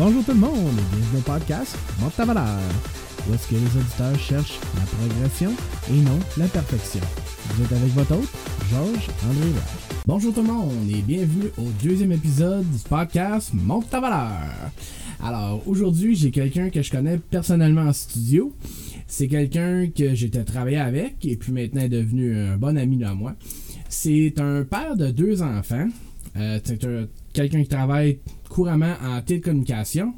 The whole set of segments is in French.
Bonjour tout le monde et bienvenue au podcast Monte ta valeur, où est-ce que les auditeurs cherchent la progression et non la perfection. Vous êtes avec votre hôte, Georges André. Bonjour tout le monde et bienvenue au deuxième épisode du podcast Monte ta valeur. Alors aujourd'hui, j'ai quelqu'un que je connais personnellement en studio. C'est quelqu'un que j'étais travaillé avec et puis maintenant est devenu un bon ami de moi. C'est un père de deux enfants. Euh, c'est un- quelqu'un qui travaille couramment en télécommunication.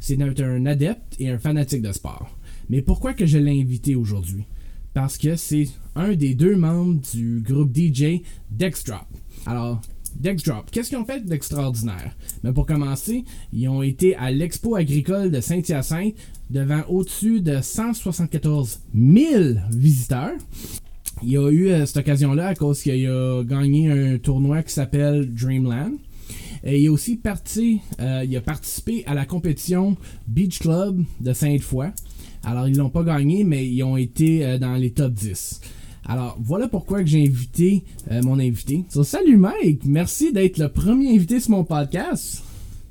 C'est un, adepte et un fanatique de sport. Mais pourquoi que je l'ai invité aujourd'hui? Parce que c'est un des deux membres du groupe DJ Dexdrop. Alors, Dexdrop, qu'est-ce qu'ils ont fait d'extraordinaire? Mais pour commencer, ils ont été à l'Expo agricole de Saint-Hyacinthe devant au-dessus de 174 000 visiteurs. Il y a eu euh, cette occasion-là à cause qu'il a gagné un tournoi qui s'appelle Dreamland. Et il a aussi parti, euh, il a participé à la compétition Beach Club de Sainte-Foy. Alors, ils l'ont pas gagné, mais ils ont été euh, dans les top 10. Alors, voilà pourquoi que j'ai invité euh, mon invité. So, salut Mike, merci d'être le premier invité sur mon podcast.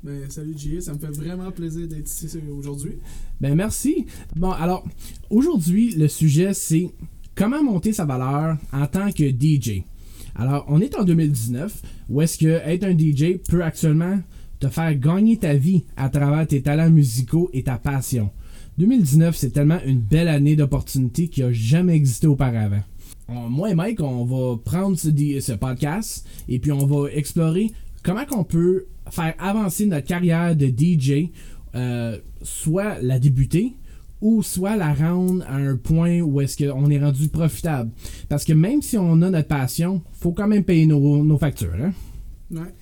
Ben, salut J, ça me fait vraiment plaisir d'être ici aujourd'hui. Ben merci. Bon, alors, aujourd'hui, le sujet, c'est comment monter sa valeur en tant que DJ. Alors, on est en 2019, où est-ce que être un DJ peut actuellement te faire gagner ta vie à travers tes talents musicaux et ta passion. 2019, c'est tellement une belle année d'opportunités qui a jamais existé auparavant. On- moi et Mike, on va prendre ce, podcast et puis on va explorer comment qu'on peut faire avancer notre carrière de DJ, euh, soit la débuter ou soit la rendre à un point où est-ce qu'on est rendu profitable. Parce que même si on a notre passion, faut quand même payer nos, nos factures. hein. Ouais.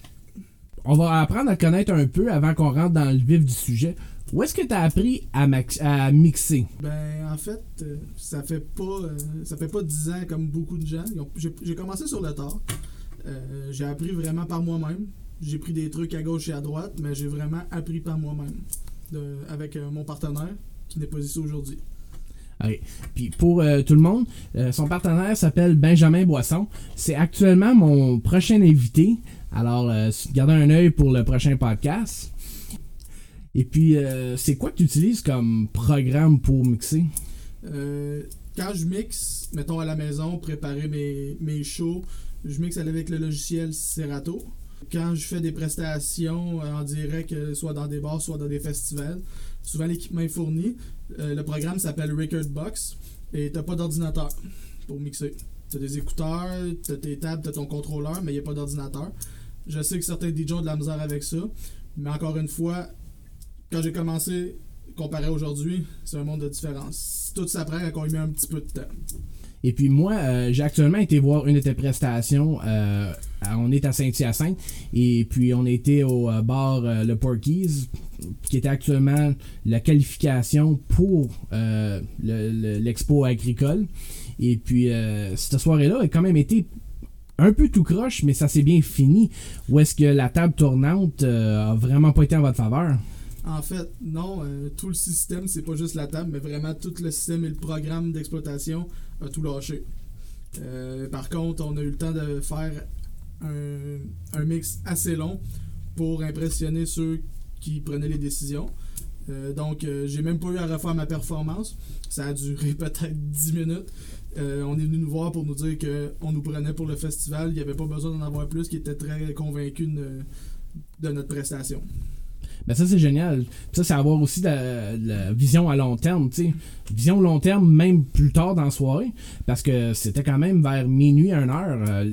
On va apprendre à connaître un peu avant qu'on rentre dans le vif du sujet. Où est-ce que tu as appris à, mixer? Ben, en fait, euh, ça fait pas euh, ça fait pas 10 ans comme beaucoup de gens. J'ai commencé sur le tard. Euh, j'ai appris vraiment par moi-même. J'ai pris des trucs à gauche et à droite, mais j'ai vraiment appris par moi-même. Avec mon partenaire, qui n'est pas ici aujourd'hui. Ok. Puis pour euh, tout le monde, euh, son partenaire s'appelle Benjamin Boisson. C'est actuellement mon prochain invité. Alors, euh, gardez un œil pour le prochain podcast. Et puis, euh, c'est quoi que tu utilises comme programme pour mixer? Quand je mixe, mettons à la maison, préparer mes, mes shows, je mixe avec le logiciel Serato. Quand je fais des prestations en direct, soit dans des bars, soit dans des festivals, souvent l'équipement est fourni. Euh, le programme s'appelle Record Box et t'as pas d'ordinateur pour mixer. T'as des écouteurs, t'as tes tables, t'as ton contrôleur, mais il n'y a pas d'ordinateur. Je sais que certains DJ ont de la misère avec ça, mais encore une fois, quand j'ai commencé, comparé à aujourd'hui, c'est un monde de différence. Tout s'apprend quand on y met un petit peu de temps. Et puis moi, euh, j'ai actuellement été voir une de tes prestations. euh, on est à Saint-Hyacinthe. Et puis on était au bar Le Porky's, qui était actuellement la qualification pour euh, le- le- l'expo agricole. Et puis euh, cette soirée-là a quand même été un peu tout croche, mais ça s'est bien fini. Où est-ce que la table tournante euh, a vraiment pas été en votre faveur? En fait, non, tout le système, c'est pas juste la table, mais vraiment tout le système et le programme d'exploitation a tout lâché. Par contre, on a eu le temps de faire un, un mix assez long pour impressionner ceux qui prenaient les décisions. Euh, donc, euh, j'ai même pas eu à refaire ma performance. Ça a duré peut-être 10 minutes. Euh, on est venu nous voir pour nous dire qu'on nous prenait pour le festival. Il n'y avait pas besoin d'en avoir plus, qui était très convaincu de, notre prestation. Ben ça c'est génial. Ça c'est avoir aussi de la, vision à long terme, tu sais. Vision long terme même plus tard dans la soirée parce que c'était quand même vers minuit, 1 heure.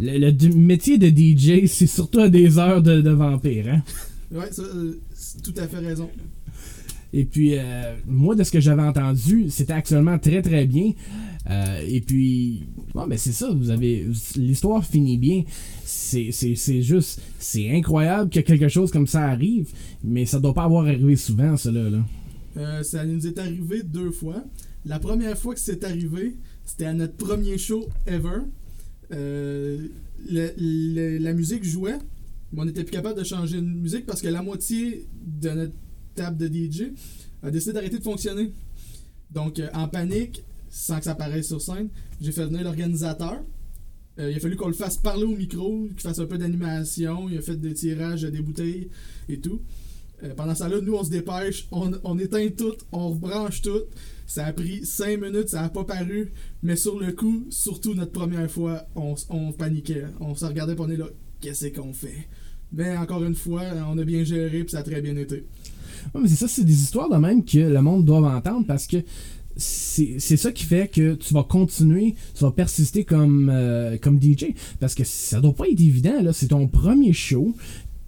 Le, métier de DJ, c'est surtout à des heures de, de vampire, hein. Ouais, ça, euh, c'est tout à fait raison. Et puis euh, moi de ce que j'avais entendu, c'était actuellement très très bien. Euh, et puis bon ben c'est ça, vous avez l'histoire finit bien. C'est c'est- c'est juste c'est incroyable que quelque chose comme ça arrive, mais ça doit pas avoir arrivé souvent cela là. Euh, ça nous est arrivé deux fois. La première fois que c'est arrivé, c'était à notre premier show ever. Le- le- la musique jouait, mais on n'était plus capable de changer de musique parce que la moitié de notre table de DJ a décidé d'arrêter de fonctionner. Donc, euh, en panique, sans que ça apparaisse sur scène, j'ai fait venir l'organisateur. Euh, il a fallu qu'on le fasse parler au micro, qu'il fasse un peu d'animation. Il a fait des tirages des bouteilles et tout. Euh, pendant ça là, nous on se dépêche, on, éteint tout, on rebranche tout. Ça a pris 5 minutes, ça n'a pas paru, mais sur le coup, surtout notre première fois, on, paniquait. On se regardait on est là, qu'est-ce qu'on fait? Mais encore une fois, on a bien géré puis ça a très bien été. Ouais, mais c'est ça, c'est des histoires de même que le monde doit entendre parce que c'est ça qui fait que tu vas continuer, tu vas persister comme, euh, comme DJ. Parce que ça doit pas être évident, là. C'est ton premier show.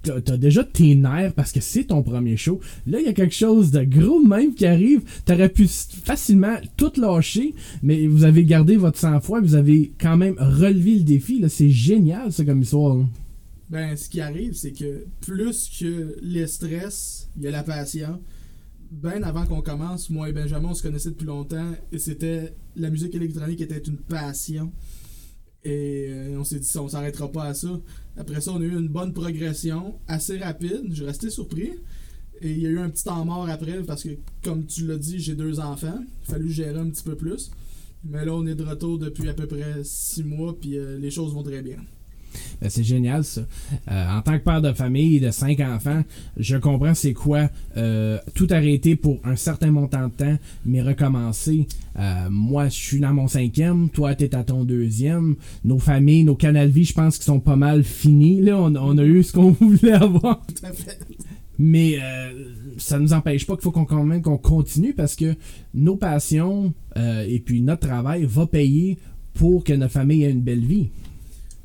T'as as déjà tes nerfs parce que c'est ton premier show. Là, il y a quelque chose de gros même qui arrive. T'aurais pu facilement tout lâcher, mais vous avez gardé votre sang-froid, vous avez quand même relevé le défi. C'est génial, ça, comme histoire. Là. Ben, ce qui arrive, c'est que plus que les stress, il y a la passion. Ben avant qu'on commence, moi et Benjamin, on se connaissait depuis longtemps et c'était la musique électronique était une passion. Et euh, on s'est dit, on s'arrêtera pas à ça. Après ça, on a eu une bonne progression, assez rapide. Je restais surpris. Et il y a eu un petit temps mort après parce que, comme tu l'as dit, j'ai deux enfants. Il a fallu gérer un petit peu plus. Mais là, on est de retour depuis à peu près six mois, puis euh, les choses vont très bien. Ben, c'est génial ça. Euh, en tant que père de famille de cinq enfants, je comprends c'est quoi euh, tout arrêter pour un certain montant de temps, mais recommencer. Euh, moi, je suis dans mon cinquième, toi, tu es à ton deuxième. Nos familles, nos canals vie, je pense qu'ils sont pas mal finis. Là, on, a eu ce qu'on voulait avoir. Mais ça nous empêche pas qu'il faut qu'on qu'on continue parce que nos passions et puis notre travail va payer pour que notre famille ait une belle vie.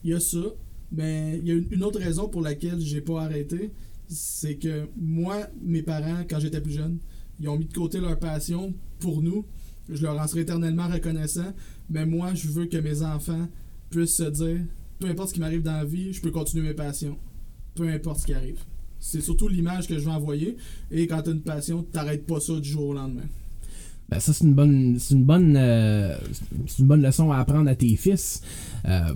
Il y a ça. Mais il y a une autre raison pour laquelle j'ai pas arrêté. C'est que moi, mes parents, quand j'étais plus jeune, ils ont mis de côté leur passion pour nous. Je leur en serai éternellement reconnaissant. Mais moi, je veux que mes enfants puissent se dire peu importe ce qui m'arrive dans la vie, je peux continuer mes passions. Peu importe ce qui arrive. C'est surtout l'image que je veux envoyer. Et quand tu as une passion, t'arrêtes pas ça du jour au lendemain. Ben, ça c'est une bonne c'est une bonne euh, c'est une bonne leçon à apprendre à tes fils. Euh,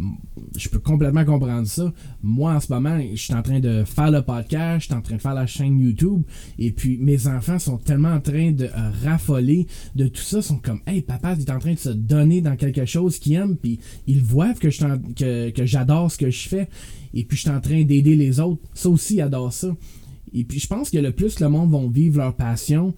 je peux complètement comprendre ça. Moi en ce moment, je suis en train de faire le podcast, je suis en train de faire la chaîne YouTube et puis mes enfants sont tellement en train de raffoler de tout ça, sont comme hey papa, il est en train de se donner dans quelque chose qu'ils aiment puis ils voient que je que, que j'adore ce que je fais et puis je suis en train d'aider les autres. Ça aussi ils adorent ça. Et puis je pense que le plus le monde vont vivre leur passion,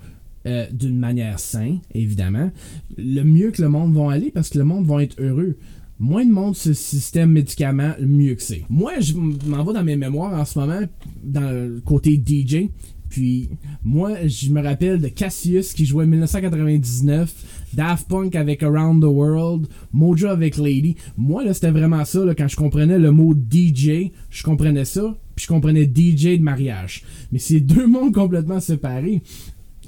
euh, d'une manière saine, évidemment, le mieux que le monde va aller parce que le monde va être heureux. Moins de monde ce système médicament, mieux que c'est. Moi, je m'en vais dans mes mémoires en ce moment, dans le côté DJ. Puis, moi, je me rappelle de Cassius qui jouait en 1999, Daft Punk avec Around the World, Mojo avec Lady. Moi, là, c'était vraiment ça, quand je comprenais le mot DJ, je comprenais ça, puis je comprenais DJ de mariage. Mais c'est deux mondes complètement séparés.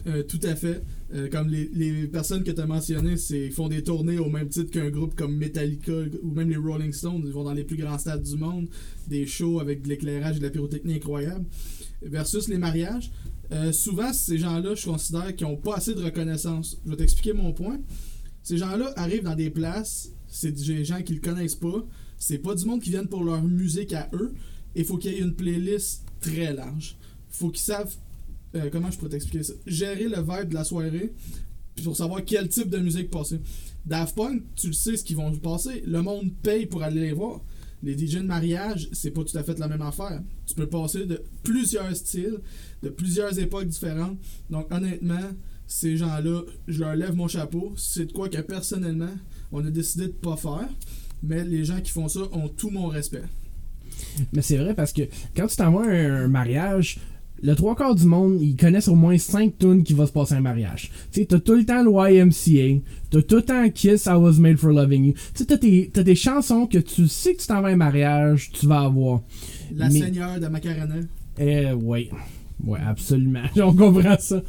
Euh, tout à fait. Euh, comme les, personnes que tu as mentionnées, ils font des tournées au même titre qu'un groupe comme Metallica ou même les Rolling Stones. Ils vont dans les plus grands stades du monde, des shows avec de l'éclairage et de la pyrotechnie incroyable. Versus les mariages, euh, souvent, ces gens-là, je considère qu'ils n'ont pas assez de reconnaissance. Je vais t'expliquer mon point. Ces gens-là arrivent dans des places, c'est des gens qui ne le connaissent pas. C'est pas du monde qui viennent pour leur musique à eux. Il faut qu'il y ait une playlist très large. Faut qu'ils savent euh, comment je pourrais t'expliquer ça? Gérer le vibe de la soirée pour savoir quel type de musique passer. Daft Punk, tu le sais ce qu'ils vont passer. Le monde paye pour aller les voir. Les DJ de mariage, c'est pas tout à fait la même affaire. Tu peux passer de plusieurs styles, de plusieurs époques différentes. Donc honnêtement, ces gens-là, je leur lève mon chapeau. C'est de quoi que personnellement, on a décidé de pas faire. Mais les gens qui font ça ont tout mon respect. Mais c'est vrai parce que quand tu t'envoies un mariage, le trois quarts du monde, ils connaissent au moins 5 tunes qui va se passer un mariage. Tu sais, t'as tout le temps le YMCA, t'as tout le temps Kiss, I Was Made for Loving You. Tu sais, t'as tes, des chansons que tu sais que tu t'en vas un mariage, tu vas avoir. La Seigneur de Macarena. Eh, ouais. Ouais, absolument. On comprend ça.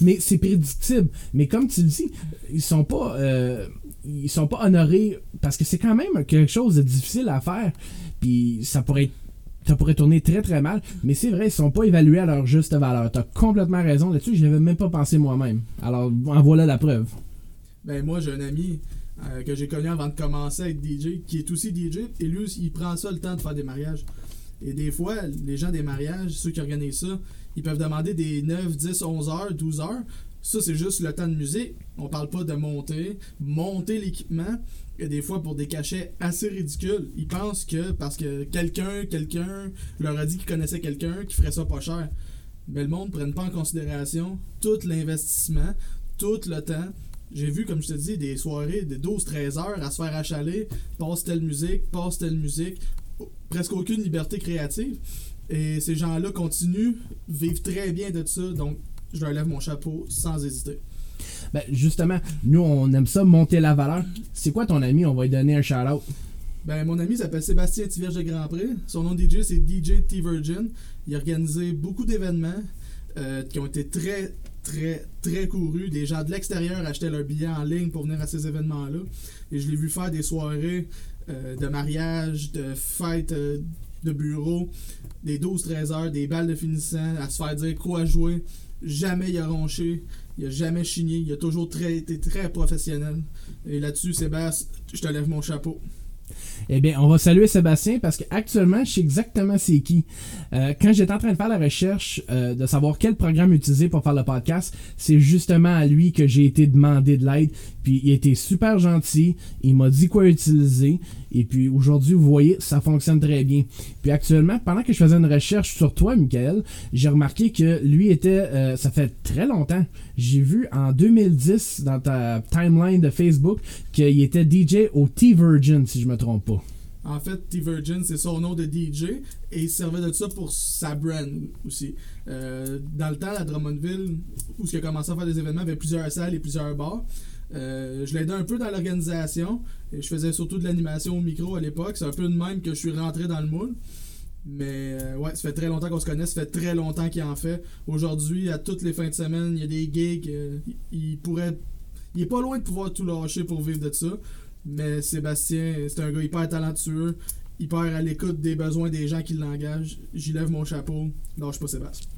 Mais c'est prédictible. Mais comme tu le dis, ils sont pas. Euh, ils sont pas honorés parce que c'est quand même quelque chose de difficile à faire. Puis ça pourrait être ça pourrait tourner très très mal. Mais c'est vrai, ils sont pas évalués à leur juste valeur. T'as complètement raison là-dessus, je n'avais même pas pensé moi-même. Alors en voilà la preuve. Ben moi j'ai un ami euh, que j'ai connu avant de commencer être DJ, qui est aussi DJ, et lui il prend ça le temps de faire des mariages. Et des fois, les gens des mariages, ceux qui organisent ça, ils peuvent demander des 9, 10, 11 heures, 12 heures. Ça, c'est juste le temps de musique. On parle pas de monter. Monter l'équipement, et des fois pour des cachets assez ridicules. Ils pensent que parce que quelqu'un, quelqu'un leur a dit qu'il connaissait quelqu'un qui ferait ça pas cher. mais le monde ne prenne pas en considération tout l'investissement, tout le temps. J'ai vu, comme je te dis, des soirées de 12-13 heures à se faire achaler, passe telle musique, passe telle musique, presque aucune liberté créative. Et ces gens-là continuent, vivent très bien de ça, donc je leur lève mon chapeau sans hésiter. Ben, justement, nous, on aime ça, monter la valeur. C'est quoi ton ami? On va lui donner un shout-out. Ben, mon ami s'appelle Sébastien Tiverge de Grand Prix. Son nom DJ, c'est DJ T-Virgin. Il a organisé beaucoup d'événements euh, qui ont été très, très, très courus. Des gens de l'extérieur achetaient leurs billets en ligne pour venir à ces événements-là. Et je l'ai vu faire des soirées euh, de mariage, de fêtes euh, de bureau, des 12-13 heures, des balles de finissant, à se faire dire quoi jouer. Jamais il a ronché, il a jamais chigné, il a toujours été très professionnel. Et là-dessus, Sébastien, je te lève mon chapeau. Eh bien, on va saluer Sébastien parce qu'actuellement, je sais exactement c'est qui. Euh, quand j'étais en train de faire la recherche euh, de savoir quel programme utiliser pour faire le podcast, c'est justement à lui que j'ai été demandé de l'aide. Puis il était super gentil, il m'a dit quoi utiliser. Et puis aujourd'hui, vous voyez, ça fonctionne très bien. Puis actuellement, pendant que je faisais une recherche sur toi, Michael, j'ai remarqué que lui était, euh, ça fait très longtemps. J'ai vu en 2010 dans ta timeline de Facebook qu'il était DJ au T-Virgin, si je me trompe pas. En fait, T-Virgin, c'est son nom de DJ et il servait de ça pour sa brand aussi. Euh, dans le temps, à Drummondville, où il a commencé à faire des événements, il y avait plusieurs salles et plusieurs bars. Euh, je l'aidais un peu dans l'organisation. Je faisais surtout de l'animation au micro à l'époque. C'est un peu de même que je suis rentré dans le moule. Mais euh, ouais, ça fait très longtemps qu'on se connaît, ça fait très longtemps qu'il en fait. Aujourd'hui, à toutes les fins de semaine, il y a des gigs. Il pourrait. Il est pas loin de pouvoir tout lâcher pour vivre de ça. Mais Sébastien, c'est un gars hyper talentueux, hyper à l'écoute des besoins des gens qui l'engagent. J'y lève mon chapeau. Lâche pas Sébastien.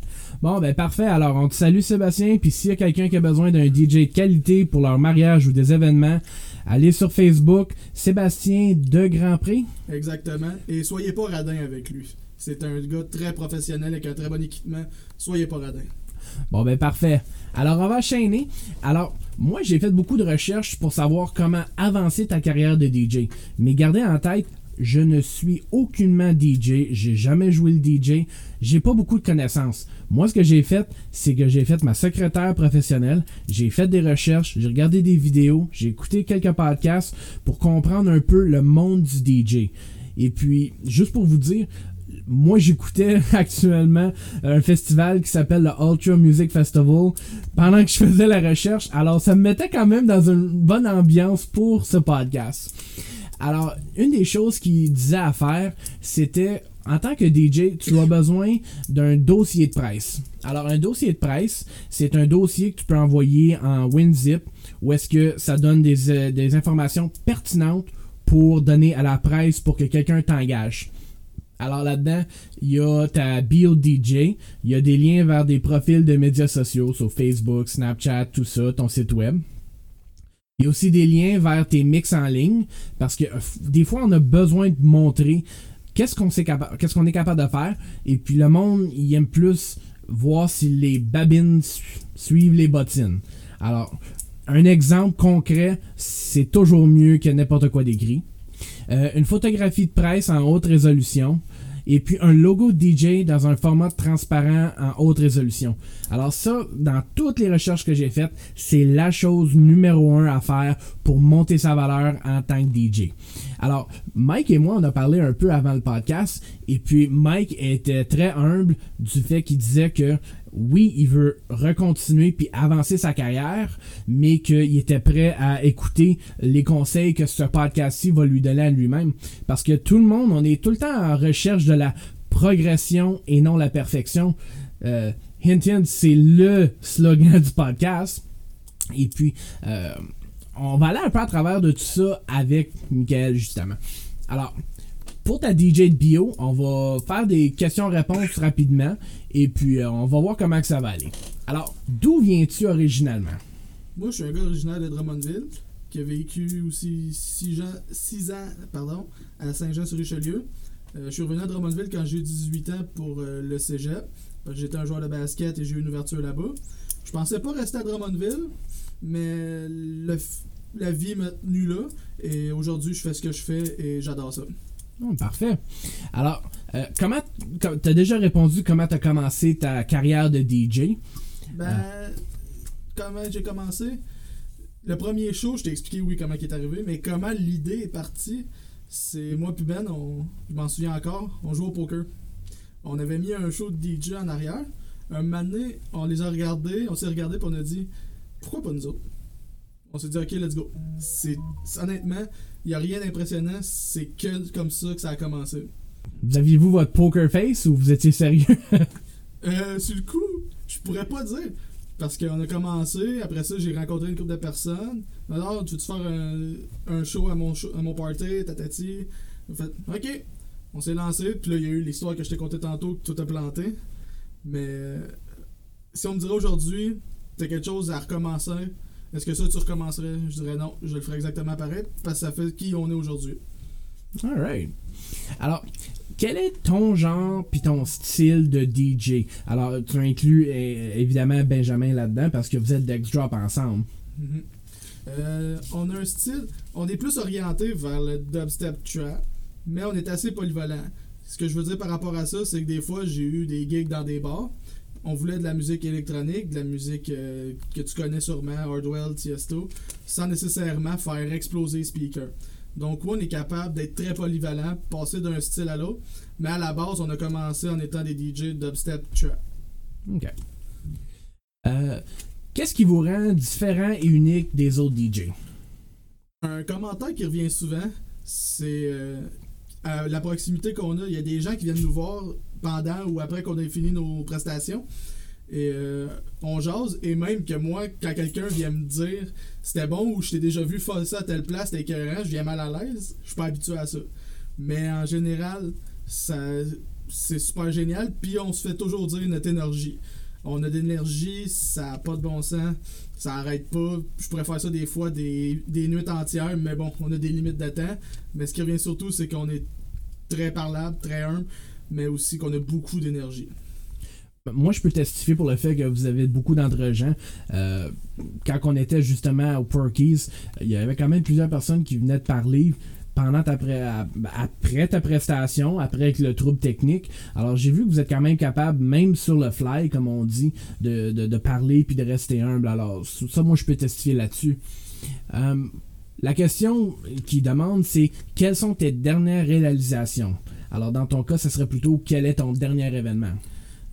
Bon, ben parfait. Alors, on te salue Sébastien. Puis s'il y a quelqu'un qui a besoin d'un DJ de qualité pour leur mariage ou des événements, allez sur Facebook, Sébastien de Grand Prix. Exactement. Et soyez pas radin avec lui. C'est un gars très professionnel avec un très bon équipement. Soyez pas radin. Bon, ben parfait. Alors, on va enchaîner. Alors, moi, j'ai fait beaucoup de recherches pour savoir comment avancer ta carrière de DJ. Mais gardez en tête, je ne suis aucunement DJ, j'ai jamais joué le DJ, j'ai pas beaucoup de connaissances. Moi, ce que j'ai fait, c'est que j'ai fait ma secrétaire professionnelle, j'ai fait des recherches, j'ai regardé des vidéos, j'ai écouté quelques podcasts pour comprendre un peu le monde du DJ. Et puis, juste pour vous dire, moi j'écoutais actuellement un festival qui s'appelle le Ultra Music Festival pendant que je faisais la recherche. Alors ça me mettait quand même dans une bonne ambiance pour ce podcast. Alors, une des choses qu'il disait à faire, c'était en tant que DJ, tu as besoin d'un dossier de presse. Alors, un dossier de presse, c'est un dossier que tu peux envoyer en WinZip où est-ce que ça donne des, euh, des, informations pertinentes pour donner à la presse pour que quelqu'un t'engage. Alors là-dedans, il y a ta bio DJ, il y a des liens vers des profils de médias sociaux sur Facebook, Snapchat, tout ça, ton site web. Il y a aussi des liens vers tes mix en ligne parce que euh, des fois on a besoin de montrer qu'est-ce qu'on qu'est-ce qu'on est capable de faire et puis le monde il aime plus voir si les babines suivent les bottines. Alors un exemple concret, c'est toujours mieux que n'importe quoi d'écrit. Euh, une photographie de presse en haute résolution, et puis un logo DJ dans un format transparent en haute résolution. Alors ça, dans toutes les recherches que j'ai faites, c'est la chose numéro un à faire pour monter sa valeur en tant que DJ. Alors, Mike et moi, on a parlé un peu avant le podcast, et puis Mike était très humble du fait qu'il disait que oui, il veut recontinuer puis avancer sa carrière, mais qu'il était prêt à écouter les conseils que ce podcast-ci va lui donner à lui-même. Parce que tout le monde, on est tout le temps en recherche de la progression et non la perfection. Euh, c'est le slogan du podcast. Et puis, euh, on va aller un peu à travers de tout ça avec Michael, justement. Alors, pour ta DJ de bio, on va faire des questions-réponses rapidement et puis euh, on va voir comment ça va aller. Alors, d'où viens-tu originalement? Moi, je suis un gars originaire de Drummondville qui a vécu aussi 6 ans, pardon, à Saint-Jean-sur-Richelieu. Euh, je suis revenu à Drummondville quand j'ai eu 18 ans pour euh, le cégep. J'étais un joueur de basket et j'ai eu une ouverture là-bas. Je pensais pas rester à Drummondville, mais la vie m'a tenu là. Et aujourd'hui, je fais ce que je fais et j'adore ça. Parfait. Alors, Euh, comment t'as déjà répondu comment t'as commencé ta carrière de DJ? Ben, comment j'ai commencé? Le premier show, je t'ai expliqué oui comment il est arrivé, mais comment l'idée est partie, c'est moi puis Ben, on, je m'en souviens encore, on joue au poker. On avait mis un show de DJ en arrière. Un donné, on les a regardés, on s'est regardé puis on a dit pourquoi pas nous autres? On s'est dit ok let's go. C'est honnêtement, il n'y a rien d'impressionnant, c'est que comme ça que ça a commencé. Vous aviez-vous votre poker face ou vous étiez sérieux? euh, sur le coup, je pourrais pas dire. Parce qu'on a commencé, après ça, j'ai rencontré une couple de personnes. Alors, tu veux-tu faire un, un show à mon, show, à mon party, tatati? Fait, ok. On s'est lancé, puis là, il y a eu l'histoire que je t'ai contée tantôt, que tout a planté. Mais euh, si on me dirait aujourd'hui, t'as quelque chose à recommencer, est-ce que ça, tu recommencerais? Je dirais non, je le ferais exactement pareil, parce que ça fait qui on est aujourd'hui. Alright. Alors, quel est ton genre puis ton style de DJ? Alors, tu inclus évidemment Benjamin là-dedans parce que vous êtes Dex Drop ensemble. Mm-hmm. Euh, on a un style, on est plus orienté vers le dubstep trap, mais on est assez polyvalent. Ce que je veux dire par rapport à ça, c'est que des fois, j'ai eu des gigs dans des bars. On voulait de la musique électronique, de la musique euh, que tu connais sûrement, Hardwell, Tiesto, sans nécessairement faire exploser les speakers. Donc, on est capable d'être très polyvalent, passer d'un style à l'autre. Mais à la base, on a commencé en étant des DJ dubstep trap. OK. Euh, Qu'est-ce qui vous rend différent et unique des autres DJ? Un commentaire qui revient souvent, c'est euh, la proximité qu'on a. Il y a des gens qui viennent nous voir pendant ou après qu'on ait fini nos prestations. Et euh, on jase, et même que moi, quand quelqu'un vient me dire c'était bon ou je t'ai déjà vu faire ça à telle place, c'était écœurant, je viens mal à l'aise, je suis pas habitué à ça. Mais en général, ça c'est super génial, puis on se fait toujours dire notre énergie. On a de l'énergie, ça n'a pas de bon sens, ça arrête pas. Je pourrais faire ça des fois, des, des nuits entières, mais bon, on a des limites de temps. Mais ce qui revient surtout, c'est qu'on est très parlable, très humble, mais aussi qu'on a beaucoup d'énergie moi, je peux testifier pour le fait que vous avez beaucoup d'entre-gens. Euh, quand on était justement au Porkies, il y avait quand même plusieurs personnes qui venaient te parler pendant ta après ta prestation, après le trouble technique. Alors j'ai vu que vous êtes quand même capable, même sur le fly, comme on dit, de, de, parler puis de rester humble. Alors ça, moi, je peux testifier là-dessus. Euh, la question qui demande, c'est quelles sont tes dernières réalisations? Alors dans ton cas, ce serait plutôt quel est ton dernier événement?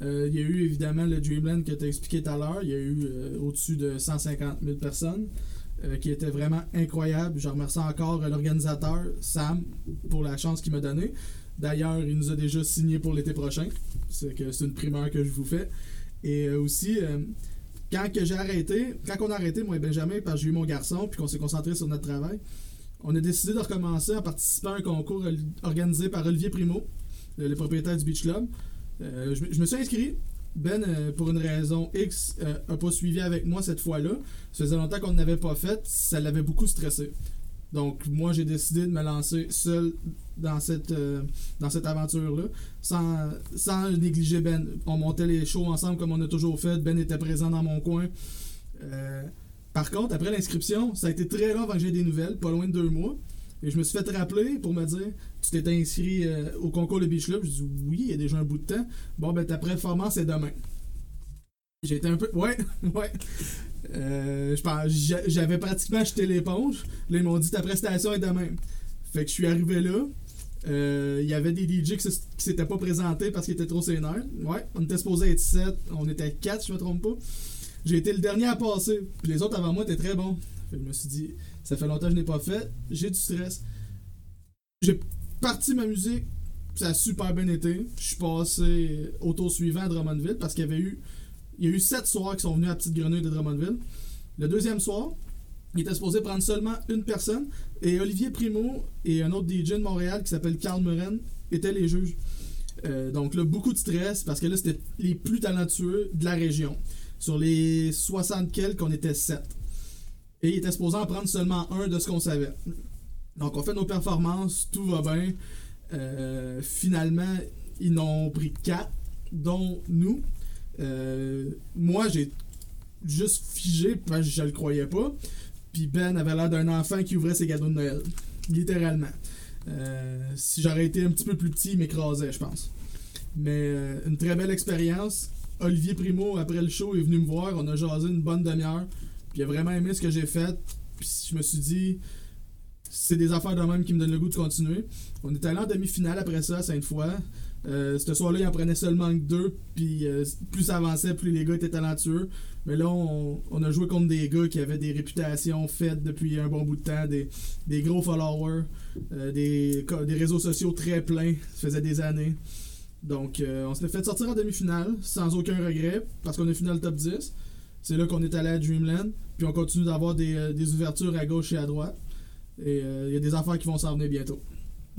Euh, il y a eu évidemment le Dreamland que tu as expliqué tout à l'heure. Il y a eu euh, au-dessus de 150 000 personnes euh, qui était vraiment incroyable. Je remercie encore l'organisateur, Sam, pour la chance qu'il m'a donnée. D'ailleurs, il nous a déjà signé pour l'été prochain. C'est une primeur que je vous fais. Et aussi, quand j'ai arrêté, quand on a arrêté, moi et Benjamin, parce que j'ai eu mon garçon, puis qu'on s'est concentré sur notre travail, on a décidé de recommencer en participant à un concours organisé par Olivier Primo, le propriétaire du Beach Club. Euh, je, me suis inscrit. Ben, euh, pour une raison X, n'a euh, pas suivi avec moi cette fois-là. Ça faisait longtemps qu'on n'avait pas fait. Ça l'avait beaucoup stressé. Donc, moi, j'ai décidé de me lancer seul dans cette, dans cette aventure-là, sans, sans négliger Ben. On montait les shows ensemble comme on a toujours fait. Ben était présent dans mon coin. Par contre, après l'inscription, ça a été très long avant que j'ai des nouvelles, pas loin de deux mois. Et je me suis fait rappeler pour me dire Tu t'es inscrit euh, au concours de Beach Club? Je dis Oui, il y a déjà un bout de temps. Bon, ben ta performance est demain. J'ai été un peu. Ouais, ouais. Euh, j'avais pratiquement acheté l'éponge. Là, ils m'ont dit ta prestation est demain. Fait que je suis arrivé là. Euh, il y avait des DJ qui s'étaient pas présentés parce qu'ils étaient trop sénères. Ouais, on était supposé être 7, on était 4, je me trompe pas. J'ai été le dernier à passer. Puis les autres avant moi étaient très bons. Je me suis dit, ça fait longtemps que je n'ai pas fait. J'ai du stress. J'ai parti ma musique. Ça a super bien été. Je suis passé au tour suivant à Drummondville parce qu'il y avait eu. Il y a eu sept soirs qui sont venus à Petite Grenouille de Drummondville. Le deuxième soir, il était supposé prendre seulement une personne. Et Olivier Primo et un autre DJ de Montréal qui s'appelle Carl Muren étaient les juges. Euh, donc là, beaucoup de stress parce que là, c'était les plus talentueux de la région. Sur les 60 quelques, on était 7 et il était supposé en prendre seulement un de ce qu'on savait. Donc on fait nos performances, tout va bien. Euh, finalement, ils n'ont pris quatre, dont nous. Euh, moi, j'ai juste figé parce que je le croyais pas. Puis Ben avait l'air d'un enfant qui ouvrait ses cadeaux de Noël. Littéralement. Euh, si j'aurais été un petit peu plus petit, il m'écrasait, je pense. Mais une très belle expérience. Olivier Primo, après le show, est venu me voir. On a jasé une bonne demi-heure. Puis il a vraiment aimé ce que j'ai fait. Puis je me suis dit, c'est des affaires de même qui me donnent le goût de continuer. On est allé en demi-finale après ça à Sainte-Foy. Euh, ce soir-là, il en prenait seulement deux. Puis euh, plus ça avançait, plus les gars étaient talentueux. Mais là, on, a joué contre des gars qui avaient des réputations faites depuis un bon bout de temps, des, gros followers, euh, des réseaux sociaux très pleins. Ça faisait des années. Donc, euh, on s'est fait sortir en demi-finale sans aucun regret parce qu'on a fini dans le top 10. C'est là qu'on est allé à Dreamland. Puis on continue d'avoir des, euh, des ouvertures à gauche et à droite. Et euh, il y a des affaires qui vont s'en venir bientôt.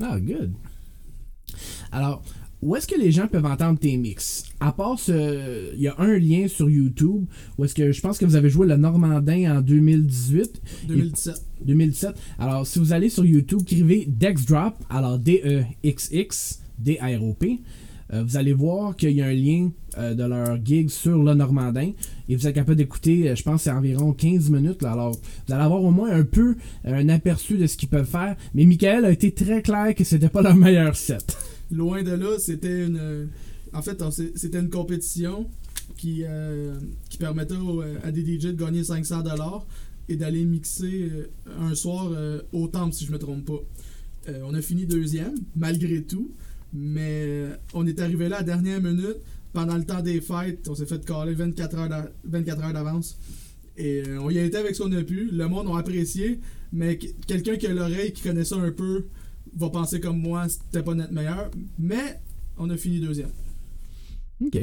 Ah, good. Alors, où est-ce que les gens peuvent entendre tes mix? À part ce. Il y a un lien sur YouTube où est-ce que je pense que vous avez joué le Normandin en 2018. 2017. 2017. Alors, si vous allez sur YouTube, écrivez Dexdrop, alors D-E-X-X, D-R-O-P, euh, vous allez voir qu'il y a un lien euh, de leur gig sur le Normandin et vous êtes capable d'écouter, euh, je pense, c'est environ 15 minutes. alors, vous allez avoir au moins un peu un aperçu de ce qu'ils peuvent faire. Mais Michael a été très clair que c'était pas leur meilleur set. Loin de là, c'était une. En fait, c'était une compétition qui, permettait à des DJ de gagner 500$ et d'aller mixer un soir au temple, si je me trompe pas. On a fini deuxième, malgré tout, mais euh, on est arrivé là à la dernière minute. Pendant le temps des fêtes, on s'est fait caler 24 heures d'a- 24 heures d'avance. Et euh, on y a été avec ce qu'on a pu. Le monde a apprécié, mais qu- quelqu'un qui a l'oreille, qui connaît ça un peu, va penser comme moi, c'était pas notre meilleur. Mais on a fini deuxième. OK.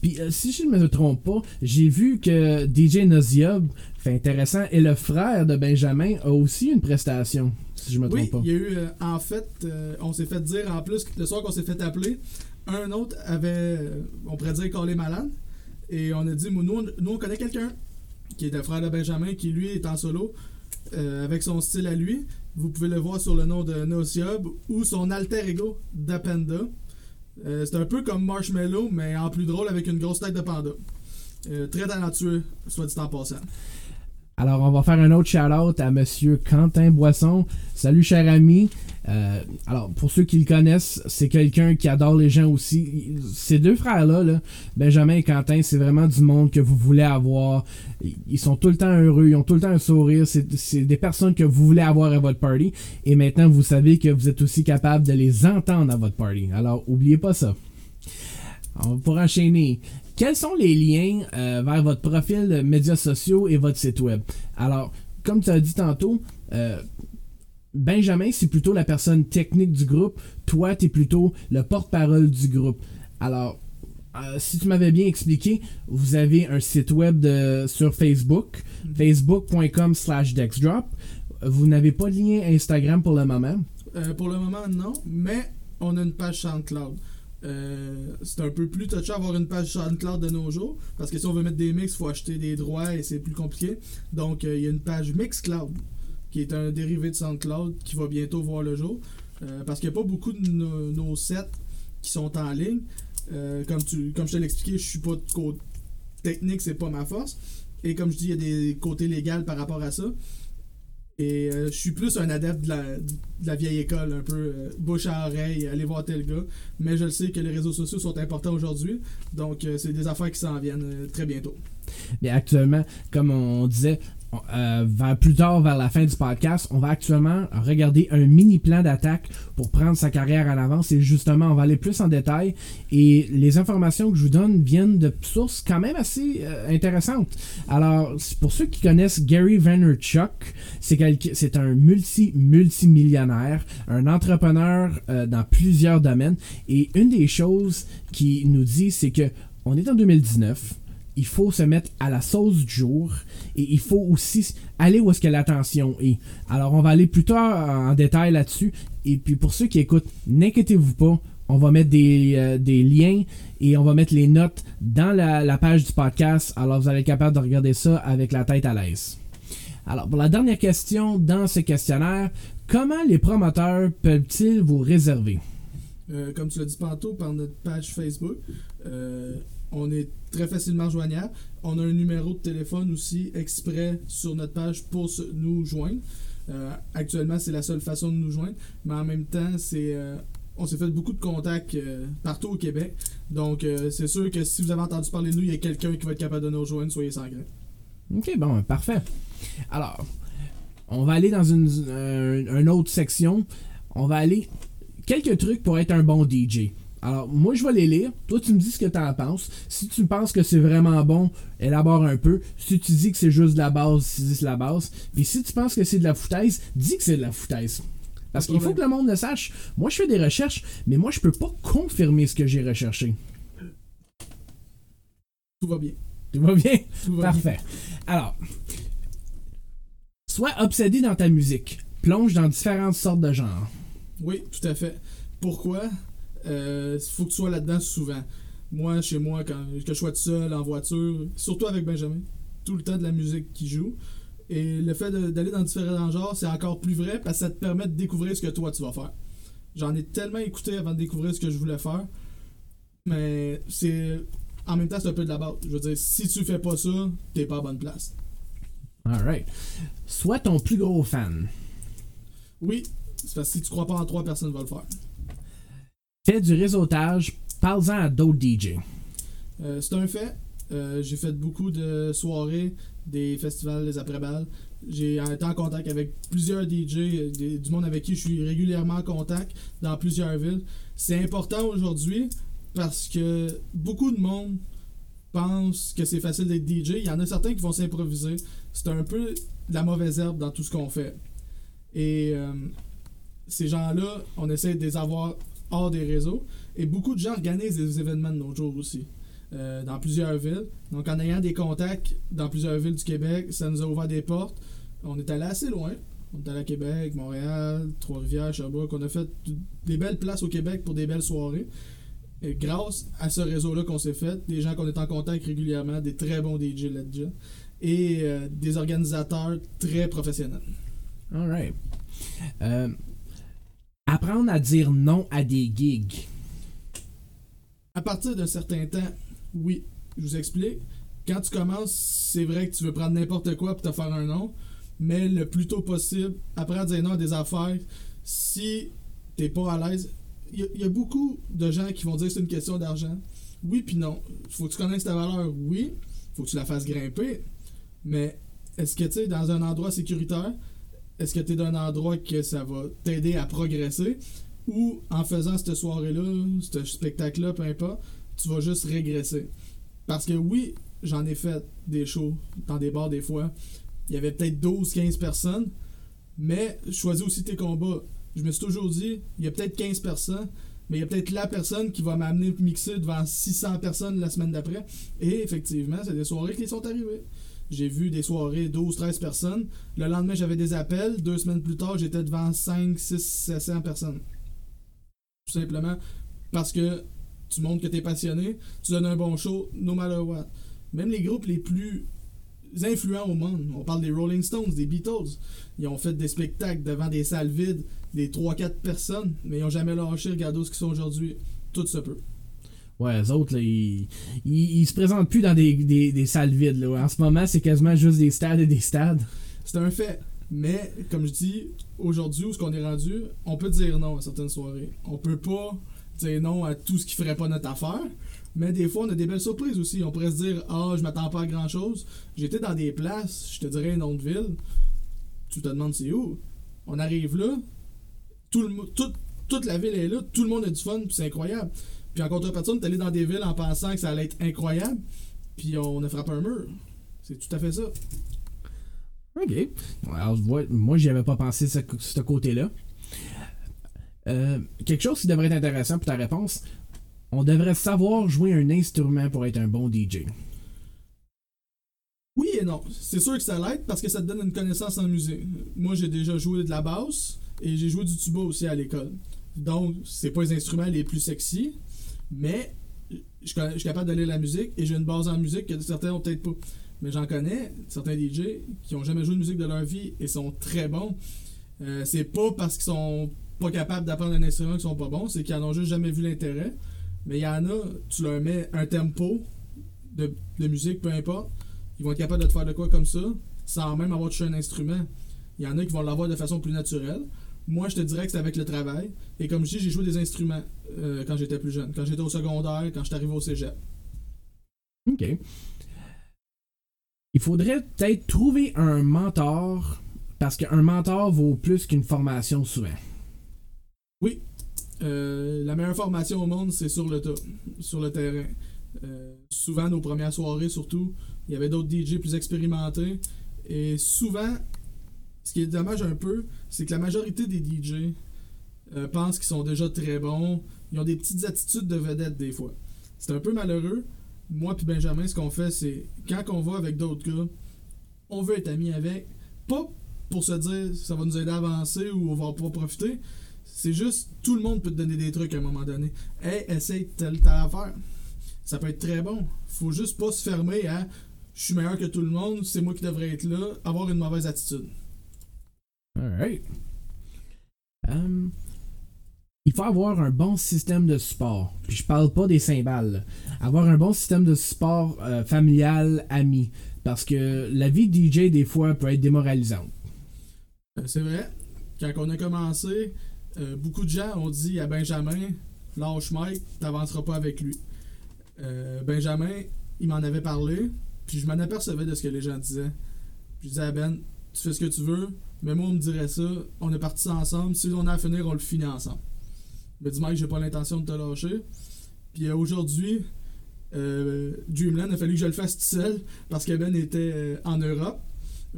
Puis, euh, si je ne me trompe pas, j'ai vu que DJ Noziob, fait intéressant, et le frère de Benjamin a aussi une prestation, si je me trompe Oui, pas. il y a eu, euh, en fait, euh, on s'est fait dire en plus, que le soir qu'on s'est fait appeler, un autre avait, on pourrait dire, collé malade. Et on a dit, nous, on- nous on connaît quelqu'un qui est le frère de Benjamin, qui lui est en solo, avec son style à lui. Vous pouvez le voir sur le nom de Nociob ou son alter ego d'Apenda. Euh, c'est un peu comme Marshmallow, mais en plus drôle avec une grosse tête de panda. Euh, très talentueux, soit dit en passant. Alors, on va faire un autre shout-out à Monsieur Quentin Boisson. Salut, cher ami. Euh, alors, pour ceux qui le connaissent, c'est quelqu'un qui adore les gens aussi. Ces deux frères-là, là, Benjamin et Quentin, c'est vraiment du monde que vous voulez avoir. Ils sont tout le temps heureux, ils ont tout le temps un sourire. C'est des personnes que vous voulez avoir à votre party. Et maintenant, vous savez que vous êtes aussi capable de les entendre à votre party. Alors, oubliez pas ça. On- Pour enchaîner, quels sont les liens euh, vers votre profil de médias sociaux et votre site web? Alors, comme tu as dit tantôt, euh, Benjamin, c'est plutôt la personne technique du groupe. Toi, tu es plutôt le porte-parole du groupe. Alors, euh, si tu m'avais bien expliqué, vous avez un site web de, sur Facebook, facebook.com slash dexdrop. Vous n'avez pas de lien Instagram pour le moment? Euh, pour le moment, non, mais on a une page SoundCloud. Euh, c'est un peu plus touché avoir une page SoundCloud de nos jours, parce que si on veut mettre des mix, il faut acheter des droits et c'est plus compliqué. Donc, euh, il y a une page Mixcloud, qui est un dérivé de SoundCloud, qui va bientôt voir le jour, Euh, parce qu'il n'y a pas beaucoup de nos, sets qui sont en ligne. Comme, tu, comme je te l'ai expliqué, je suis pas de côté technique, c'est pas ma force. Et comme je dis, il y a des côtés légaux par rapport à ça. Et euh, je suis plus un adepte de la, vieille école, un peu euh, bouche à oreille, aller voir tel gars. Mais je sais que les réseaux sociaux sont importants aujourd'hui. Donc, euh, c'est des affaires qui s'en viennent euh, très bientôt. Mais actuellement, comme on disait, euh, vers, plus tard, vers la fin du podcast, on va actuellement regarder un mini plan d'attaque pour prendre sa carrière en avance. Et justement, on va aller plus en détail. Et les informations que je vous donne viennent de sources quand même assez euh, intéressantes. Alors, pour ceux qui connaissent Gary Vaynerchuk, c'est c'est un multi multimillionnaire, un entrepreneur euh, dans plusieurs domaines. Et une des choses qu'il nous dit, c'est que on est en 2019 il faut se mettre à la sauce du jour et il faut aussi aller où est-ce que l'attention est. Alors on va aller plus tard en détail là-dessus et puis pour ceux qui écoutent, n'inquiétez-vous pas, on va mettre des, euh, liens et on va mettre les notes dans la, la page du podcast. Alors vous allez être capable de regarder ça avec la tête à l'aise. Alors pour la dernière question dans ce questionnaire, comment les promoteurs peuvent-ils vous réserver? Euh, comme tu l'as dit tantôt, par notre page Facebook, euh, on est très facilement joignable. On a un numéro de téléphone aussi exprès sur notre page pour nous joindre. Euh, actuellement, c'est la seule façon de nous joindre, mais en même temps, c'est euh, on s'est fait beaucoup de contacts euh, partout au Québec. Donc, c'est sûr que si vous avez entendu parler de nous, il y a quelqu'un qui va être capable de nous rejoindre, soyez sans crainte. Ok, bon, parfait. Alors, on va aller dans une, une autre section. On va aller quelques trucs pour être un bon DJ. Alors, moi, je vais les lire. Toi, tu me dis ce que tu en penses. Si tu penses que c'est vraiment bon, élabore un peu. Si tu dis que c'est juste de la base, tu dis c'est la base. Puis si tu penses que c'est de la foutaise, dis que c'est de la foutaise. Parce qu'il faut que le monde le sache. Moi, je fais des recherches, mais moi, je peux pas confirmer ce que j'ai recherché. Tout va bien. Tout va bien? Tout va Parfait. Alors, sois obsédé dans ta musique. Plonge dans différentes sortes de genres. Oui, tout à fait. Pourquoi? Il faut que tu sois là-dedans souvent. Moi, chez moi, quand que je sois tout seul, en voiture, surtout avec Benjamin, tout le temps de la musique qui joue. Et le fait d'aller dans différents genres, c'est encore plus vrai parce que ça te permet de découvrir ce que toi tu vas faire. J'en ai tellement écouté avant de découvrir ce que je voulais faire. Mais c'est. En même temps, c'est un peu de la base. Je veux dire, si tu fais pas ça, t'es pas à bonne place. Alright. Sois ton plus gros fan. Oui, c'est parce que si tu crois pas en trois, personne va le faire. Fais du réseautage. Parle-en à d'autres DJ. Euh, c'est un fait. Euh, j'ai fait beaucoup de soirées, des festivals, des après-balles. J'ai été en contact avec plusieurs DJ, du monde avec qui je suis régulièrement en contact dans plusieurs villes. C'est important aujourd'hui parce que beaucoup de monde pense que c'est facile d'être DJ. Il y en a certains qui vont s'improviser. C'est un peu de la mauvaise herbe dans tout ce qu'on fait. Et euh, ces gens-là, on essaie de les avoir hors des réseaux. Et beaucoup de gens organisent des événements de nos jours aussi, euh, dans plusieurs villes. Donc, en ayant des contacts dans plusieurs villes du Québec, ça nous a ouvert des portes. On est allé assez loin. On est allé à Québec, Montréal, Trois-Rivières, Sherbrooke. On a fait des belles places au Québec pour des belles soirées. Grâce à ce réseau-là qu'on s'est fait, des gens qu'on est en contact régulièrement, des très bons DJ là-dedans, et euh, des organisateurs très professionnels. Alright. Euh, apprendre à dire non à des gigs. À partir d'un certain temps, oui, je vous explique. Quand tu commences, c'est vrai que tu veux prendre n'importe quoi pour te faire un nom, mais le plus tôt possible, apprends à dire non à des affaires. Si t'es pas à l'aise, il y, a- beaucoup de gens qui vont dire que c'est une question d'argent. Oui, puis non. Faut que tu connaisses ta valeur, oui. Faut que tu la fasses grimper. Mais est-ce que tu sais, dans un endroit sécuritaire, est-ce que tu es dans un endroit que ça va t'aider à progresser? Ou en faisant cette soirée-là, ce spectacle-là, peu importe, tu vas juste régresser? Parce que oui, j'en ai fait des shows dans des bars des fois. Il y avait peut-être 12-15 personnes, mais choisis aussi tes combats. Je me suis toujours dit, il y a peut-être 15 personnes, mais il y a peut-être la personne qui va m'amener mixer devant 600 personnes la semaine d'après. Et effectivement, c'est des soirées qui sont arrivées. J'ai vu des soirées 12-13 personnes. Le lendemain, j'avais des appels. Deux semaines plus tard, j'étais devant 5, 6, 700 personnes. Tout simplement parce que tu montres que tu es passionné, tu donnes un bon show, no matter what. Même les groupes les plus influents au monde, on parle des Rolling Stones, des Beatles, ils ont fait des spectacles devant des salles vides, des 3-4 personnes, mais ils n'ont jamais lâché, regardez ce qu'ils sont aujourd'hui. Tout se peut. Ouais, les autres, ils, ils, se présentent plus dans des, des, des salles vides. Là. En ce moment, c'est quasiment juste des stades et des stades. C'est un fait. Mais, comme je dis, aujourd'hui, où ce qu'on est rendu, on peut dire non à certaines soirées. On peut pas dire non à tout ce qui ferait pas notre affaire. Mais des fois, on a des belles surprises aussi. On pourrait se dire Ah, je m'attends pas à grand chose. J'étais dans des places, je te dirais une autre ville. Tu te demandes c'est où? On arrive là, tout le, tout- toute la ville est là, tout le monde a du fun, c'est incroyable. Puis en contrepartie, on est allé dans des villes en pensant que ça allait être incroyable, puis on a frappé un mur. C'est tout à fait ça. Ok. Alors, moi, j'y avais pas pensé de ce, ce côté-là. Euh, quelque chose qui devrait être intéressant pour ta réponse. On devrait savoir jouer un instrument pour être un bon DJ. Oui et non. C'est sûr que ça l'aide parce que ça te donne une connaissance en musique. Moi, j'ai déjà joué de la basse et j'ai joué du tuba aussi à l'école. Donc, c'est pas les instruments les plus sexy, mais je suis capable de lire la musique et j'ai une base en musique que certains ont peut-être pas. Mais j'en connais certains DJ qui ont jamais joué de musique de leur vie et sont très bons. Euh, c'est pas parce qu'ils sont pas capables d'apprendre un instrument qu'ils sont pas bons, c'est qu'ils en ont juste jamais vu l'intérêt. Mais il y en a, tu leur mets un tempo de, de musique, peu importe, ils vont être capables de te faire de quoi comme ça, sans même avoir touché un instrument. Il y en a qui vont l'avoir de façon plus naturelle. Moi, je te dirais que c'est avec le travail. Et comme je dis, j'ai joué des instruments euh, quand j'étais plus jeune. Quand j'étais au secondaire, quand je suis arrivé au cégep. OK. Il faudrait peut-être trouver un mentor parce qu'un mentor vaut plus qu'une formation souvent. Oui. Euh, la meilleure formation au monde, c'est sur le sur le terrain. Euh, souvent, nos premières soirées, surtout, il y avait d'autres DJ plus expérimentés. Et souvent, ce qui est dommage un peu, c'est que la majorité des DJ euh, pensent qu'ils sont déjà très bons. Ils ont des petites attitudes de vedette des fois. C'est un peu malheureux. Moi puis Benjamin, ce qu'on fait, c'est quand on va avec d'autres gars, on veut être amis avec. Pas pour se dire ça va nous aider à avancer ou on va pas profiter. C'est juste tout le monde peut te donner des trucs à un moment donné. Hey, essaye telle telle affaire. Ça peut être très bon. Faut juste pas se fermer à je suis meilleur que tout le monde, c'est moi qui devrais être là, avoir une mauvaise attitude. Alright. Um, il faut avoir un bon système de support. Puis je parle pas des cymbales. Avoir un bon système de support euh, familial, ami. Parce que la vie de DJ, des fois, peut être démoralisante. Euh, C'est vrai. Quand on a commencé, euh, beaucoup de gens ont dit à Benjamin Lâche Mike, t'avanceras pas avec lui. Benjamin, il m'en avait parlé, puis je m'en apercevais de ce que les gens disaient. Puis je disais à Ben Tu fais ce que tu veux, mais moi, on me dirait ça. On est partis ensemble. Si on a à finir, on le finit ensemble. Il m'a dit Mike, j'ai pas l'intention de te lâcher. Puis euh, aujourd'hui, euh, a fallu que je le fasse tout seul parce que Ben était euh, en Europe,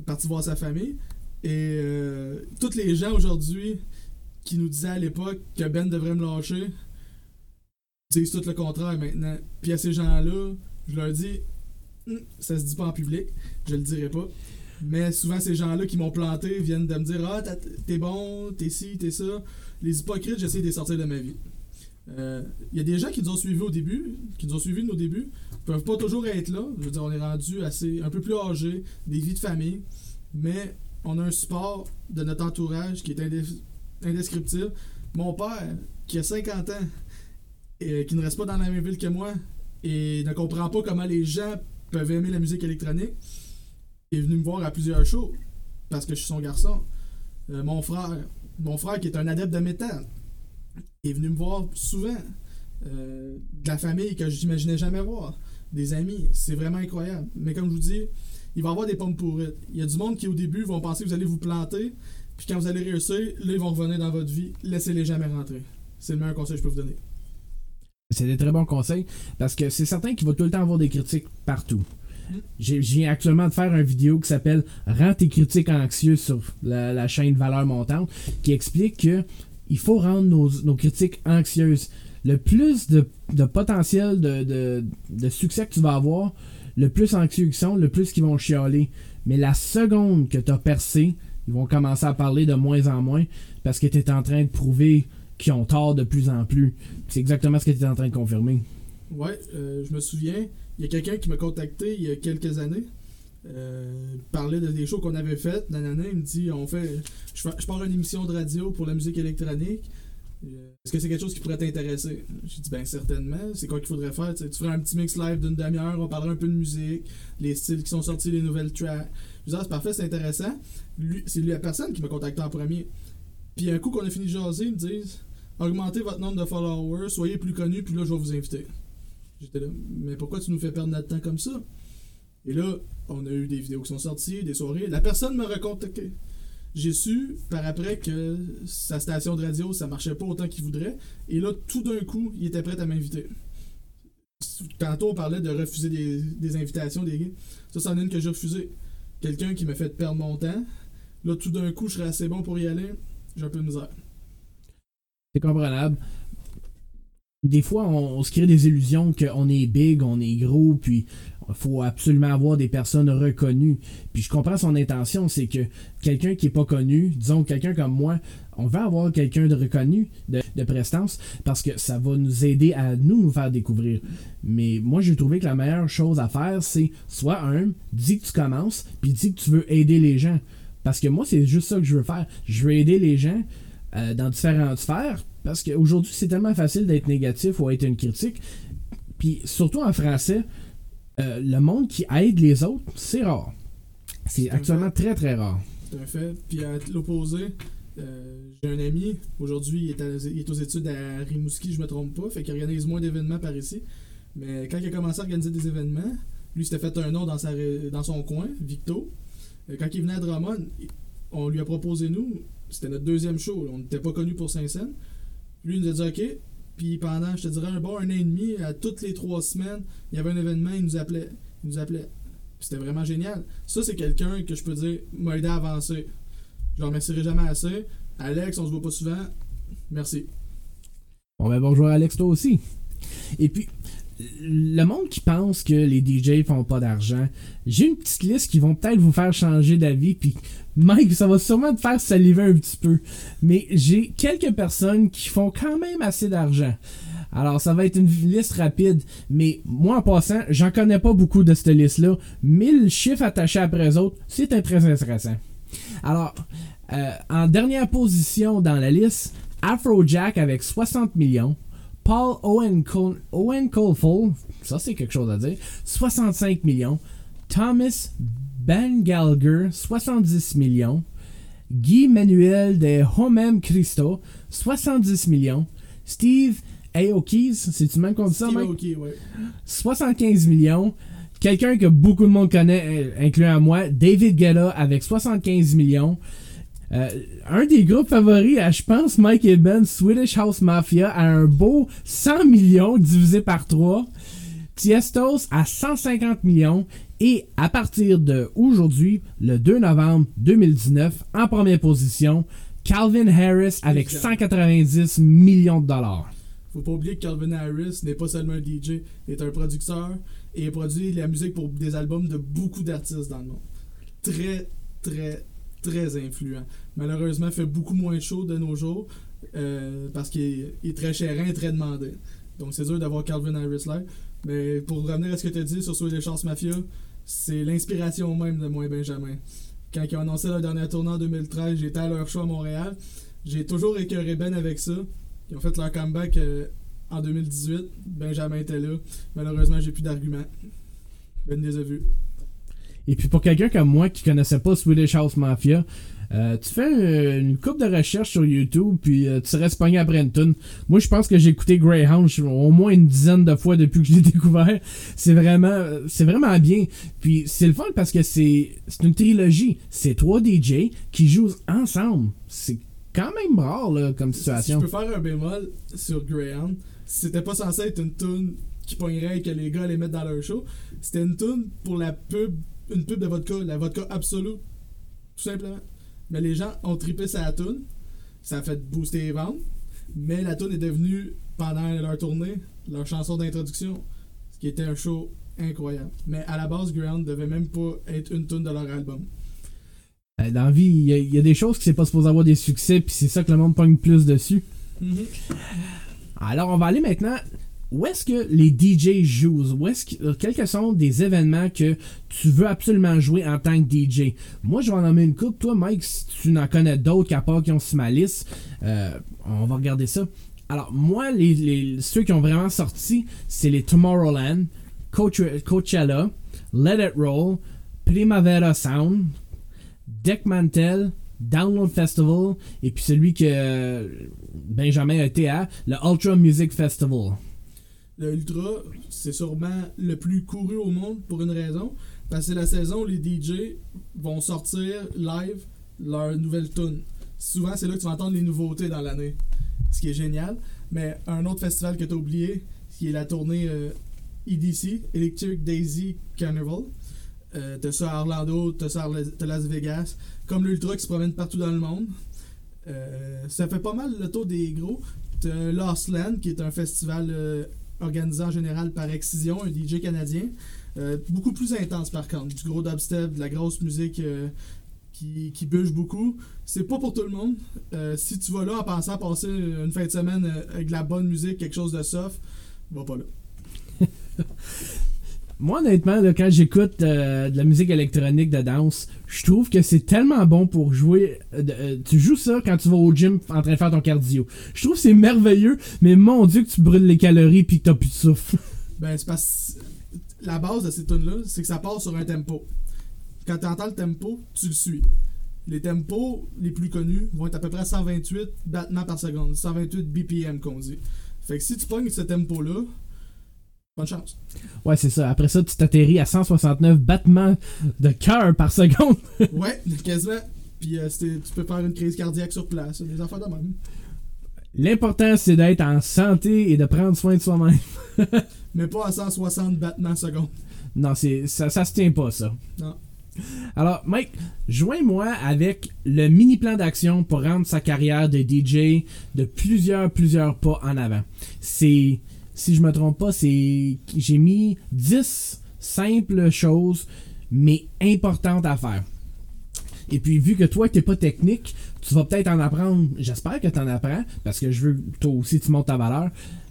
parti voir sa famille. Et euh, tous les gens aujourd'hui qui nous disaient à l'époque que Ben devrait me lâcher disent tout le contraire maintenant. Puis à ces gens-là, je leur dis Hum, ça se dit pas en public, je le dirai pas. Mais souvent, ces gens-là qui m'ont planté viennent de me dire Ah, t'es bon, t'es ci, t'es ça. Les hypocrites, j'essaie de les sortir de ma vie. Euh, Il y a des gens qui nous ont suivis au début, qui nous ont suivis de nos débuts, peuvent pas toujours être là. Je veux dire, on est rendu assez, un peu plus âgés, des vies de famille, mais on a un support de notre entourage qui est indescriptible. Mon père, qui a 50 ans, et qui ne reste pas dans la même ville que moi, et ne comprend pas comment les gens peuvent aimer la musique électronique, est venu me voir à plusieurs shows, parce que je suis son garçon. Euh, mon frère, mon frère qui est un adepte de métal, est venu me voir souvent. Euh, de la famille que j'imaginais jamais voir. Des amis. C'est vraiment incroyable. Mais comme je vous dis, il va y avoir des pommes pourrites. Il y a du monde qui, au début, vont penser que vous allez vous planter. Puis quand vous allez réussir, là, ils vont revenir dans votre vie. Laissez-les jamais rentrer. C'est le meilleur conseil que je peux vous donner. C'est des très bons conseils parce que c'est certain qu'il va tout le temps avoir des critiques partout. Je viens actuellement de faire une vidéo qui s'appelle Rends tes critiques anxieux sur la, chaîne Valeur Montante qui explique que il faut rendre nos, nos critiques anxieuses. Le plus de, de potentiel de, de- de succès que tu vas avoir, le plus anxieux ils sont, le plus qu'ils vont chialer. Mais la seconde que tu as percé, ils vont commencer à parler de moins en moins parce que tu es en train de prouver qu'ils ont tort de plus en plus. C'est exactement ce que tu es en train de confirmer. Ouais, euh, je me souviens, il y a quelqu'un qui m'a contacté il y a quelques années. Euh, parlait de des shows qu'on avait faites. Nanana, il me dit on fait, je, pars une émission de radio pour la musique électronique. Euh, Est-ce que c'est quelque chose qui pourrait t'intéresser? J'ai dit ben certainement. C'est quoi qu'il faudrait faire? Tu ferais un petit mix live d'une demi-heure, on parlerait un peu de musique, les styles qui sont sortis, les nouvelles tracks. Je dis ah, c'est parfait, c'est intéressant. C'est lui la personne qui m'a contacté en premier. Puis un coup qu'on a fini de jaser, ils me disent augmentez votre nombre de followers, soyez plus connus, puis là je vais vous inviter. J'étais là, mais pourquoi tu nous fais perdre notre temps comme ça? Et là, on a eu des vidéos qui sont sorties, des soirées. La personne m'a recontacté. J'ai su par après que sa station de radio, ça marchait pas autant qu'il voudrait. Et là, tout d'un coup, il était prêt à m'inviter. Tantôt, on parlait de refuser des, invitations des gars. Ça, c'en est une que j'ai refusé. Quelqu'un qui m'a fait perdre mon temps. Là, tout d'un coup, je serais assez bon pour y aller. J'ai un peu de misère. C'est comprenable. Des fois, on, se crée des illusions qu'on est big, on est gros, puis il faut absolument avoir des personnes reconnues. Puis je comprends son intention, c'est que quelqu'un qui est pas connu, disons quelqu'un comme moi, on veut avoir quelqu'un de reconnu, de, de prestance, parce que ça va nous aider à nous nous faire découvrir. Mais moi, j'ai trouvé que la meilleure chose à faire, c'est soit un, dis que tu commences, puis dis que tu veux aider les gens. Parce que moi, c'est juste ça que je veux faire. Je veux aider les gens euh, dans différentes sphères. Parce qu'aujourd'hui, c'est tellement facile d'être négatif ou être une critique. Puis surtout en français, euh, le monde qui aide les autres, c'est rare. C'est actuellement très très rare. C'est un fait. Puis à l'opposé, Euh, j'ai un ami, aujourd'hui, il, est à- il est aux études à Rimouski, je me trompe pas, fait qu'il organise moins d'événements par ici. Mais quand il a commencé à organiser des événements, lui s'était fait un nom dans, sa, ré- dans son coin, Victo. Euh, Quand il venait à Drummond, on lui a proposé nous, c'était notre deuxième show, on n'était pas connu pour Saint-Saëns. Lui, il nous a dit OK. Puis pendant, je te dirais, un bon un an et demi, à toutes les trois semaines, il y avait un événement, il nous appelait. Il nous appelait. C'était vraiment génial. Ça, c'est quelqu'un que je peux dire m'a aidé à avancer. Je le remercierai jamais assez. Alex, on se voit pas souvent. Merci. Bon ben bonjour Alex, toi aussi. Et puis, le monde qui pense que les DJ font pas d'argent, j'ai une petite liste qui vont peut-être vous faire changer d'avis, puis Mike, ça va sûrement te faire saliver un petit peu. Mais j'ai quelques personnes qui font quand même assez d'argent. Alors, ça va être une liste rapide, mais moi, en passant, j'en connais pas beaucoup de cette liste-là. 1000 chiffres attachés après eux autres, c'est très intéressant. Alors, euh, en dernière position dans la liste, Afrojack avec 60 millions. Paul Owen, Col Owen Coleful, ça c'est quelque chose à dire, 65 millions. Thomas Bangalger, 70 millions. Guy Manuel de Homem Christo, 70 millions. Steve Aoki's, c'est-tu même qu'on dit ça, Steve Mike? Aoki, ouais. 75 millions. Quelqu'un que beaucoup de monde connaît, euh, incluant moi, David Guetta avec 75 millions. Euh, un des groupes favoris, je pense, Mike et Ben, Swedish House Mafia, a un beau 100 millions divisé par 3. Tiestos à 150 millions. Et à partir de aujourd'hui, le 2 novembre 2019, en première position, Calvin Harris avec 190 millions de dollars. Faut pas oublier que Calvin Harris n'est pas seulement un DJ, il est un producteur et il produit la musique pour des albums de beaucoup d'artistes dans le monde. Très, très, très influent. Malheureusement, il fait beaucoup moins shows de nos jours euh, parce qu'il est, est très cher et très demandé. Donc c'est dur d'avoir Calvin Harris là. Mais pour revenir à ce que tu as dit sur Swedish House Mafia, c'est l'inspiration même de moi et Benjamin. Quand ils ont annoncé leur dernière tournée en 2013, j'étais à leur show à Montréal. J'ai toujours écœuré Ben avec ça. Ils ont fait leur comeback euh, en 2018. Benjamin était là. Malheureusement, j'ai plus d'arguments. Ben les a vus. Et puis pour quelqu'un comme moi qui connaissait pas Swedish House Mafia, euh, tu fais euh, une coupe de recherche sur YouTube, puis euh, tu serais pogné une tune. Moi, je pense que j'ai écouté Greyhound au moins une dizaine de fois depuis que je l'ai découvert. C'est vraiment, c'est vraiment bien. Puis c'est le fun parce que c'est, c'est une trilogie. C'est trois DJ qui jouent ensemble. C'est quand même rare là, comme Si je situation. peux faire un bémol sur Greyhound, c'était pas censé être une tune qui pognerait et que les gars allaient mettre dans leur show. C'était une tune pour la pub, une pub de vodka, la vodka absolue, tout simplement. Mais les gens ont trippé sa tune, ça a fait booster les ventes, mais la tune est devenue, pendant leur tournée, leur chanson d'introduction, ce qui était un show incroyable. Mais à la base, Greyhound devait même pas être une tune de leur album. Euh, Dans la vie, il y, a- il y a des choses qui c'est pas supposé avoir des succès, puis c'est ça que le monde pogne plus dessus. Alors, on va aller maintenant. Où est-ce que les DJ jouent? Où est-ce que, Quels que sont des événements que tu veux absolument jouer en tant que DJ Moi, je vais en nommer une coupe. Toi, Mike, si tu n'en connais d'autres qu'à part qui ont sur ma liste, euh, on va regarder ça. Alors, moi, les, ceux qui ont vraiment sorti, c'est les Tomorrowland, Coach- Coachella, Let It Roll, Primavera Sound, Deck Mantel, Download Festival, et puis celui que euh, Benjamin a été à, le Ultra Music Festival. Le Ultra, c'est sûrement le plus couru au monde pour une raison. Parce que la saison où les DJ vont sortir live leur nouvelle tune. Souvent, c'est là que tu vas entendre les nouveautés dans l'année. Ce qui est génial. Mais un autre festival que tu as oublié, qui est la tournée euh, EDC, Electric Daisy Carnival. Euh, t'as ça à Orlando, t'as ça à Las- Vegas. Comme l'Ultra qui se promène partout dans le monde. Euh, ça fait pas mal le tour des gros. T'as Lost Land, qui est un festival euh, organisé en général par Excision, un DJ canadien. Euh, beaucoup plus intense par contre. Du gros dubstep, de la grosse musique euh, qui, qui bûche beaucoup. C'est pas pour tout le monde. Euh, si tu vas là en pensant passer une fin de semaine avec de la bonne musique, quelque chose de soft, va pas là. Moi, honnêtement, quand j'écoute euh, de la musique électronique de danse, je trouve que c'est tellement bon pour jouer. euh, euh, tu joues ça quand tu vas au gym en train de faire ton cardio. Je trouve que c'est merveilleux, mais mon dieu que tu brûles les calories puis que t'as plus de souffle. Ben, c'est parce la base de ces tunes-là, c'est que ça part sur un tempo. Quand tu entends le tempo, tu le suis. Les tempos les plus connus vont être à peu près à 128 battements par seconde, 128 BPM qu'on dit. Fait que si tu pognes ce tempo-là, bonne chance. Ouais, c'est ça. Après ça, tu t'atterris à 169 battements de cœur par seconde. ouais, quasiment. Puis euh, tu peux faire une crise cardiaque sur place, des affaires de même. L'important, c'est d'être en santé et de prendre soin de soi-même. Mais pas à 160 battements seconde. Non, c'est ça, ça se tient pas, ça. Non. Alors, Mike, joins-moi avec le mini plan d'action pour rendre sa carrière de DJ de plusieurs, plusieurs pas en avant. C'est, si je me trompe pas, c'est, j'ai mis 10 simples choses, mais importantes à faire. Et puis, vu que toi, t'es pas technique, tu vas peut-être en apprendre, j'espère que tu en apprends, parce que je veux que toi aussi tu montes ta valeur,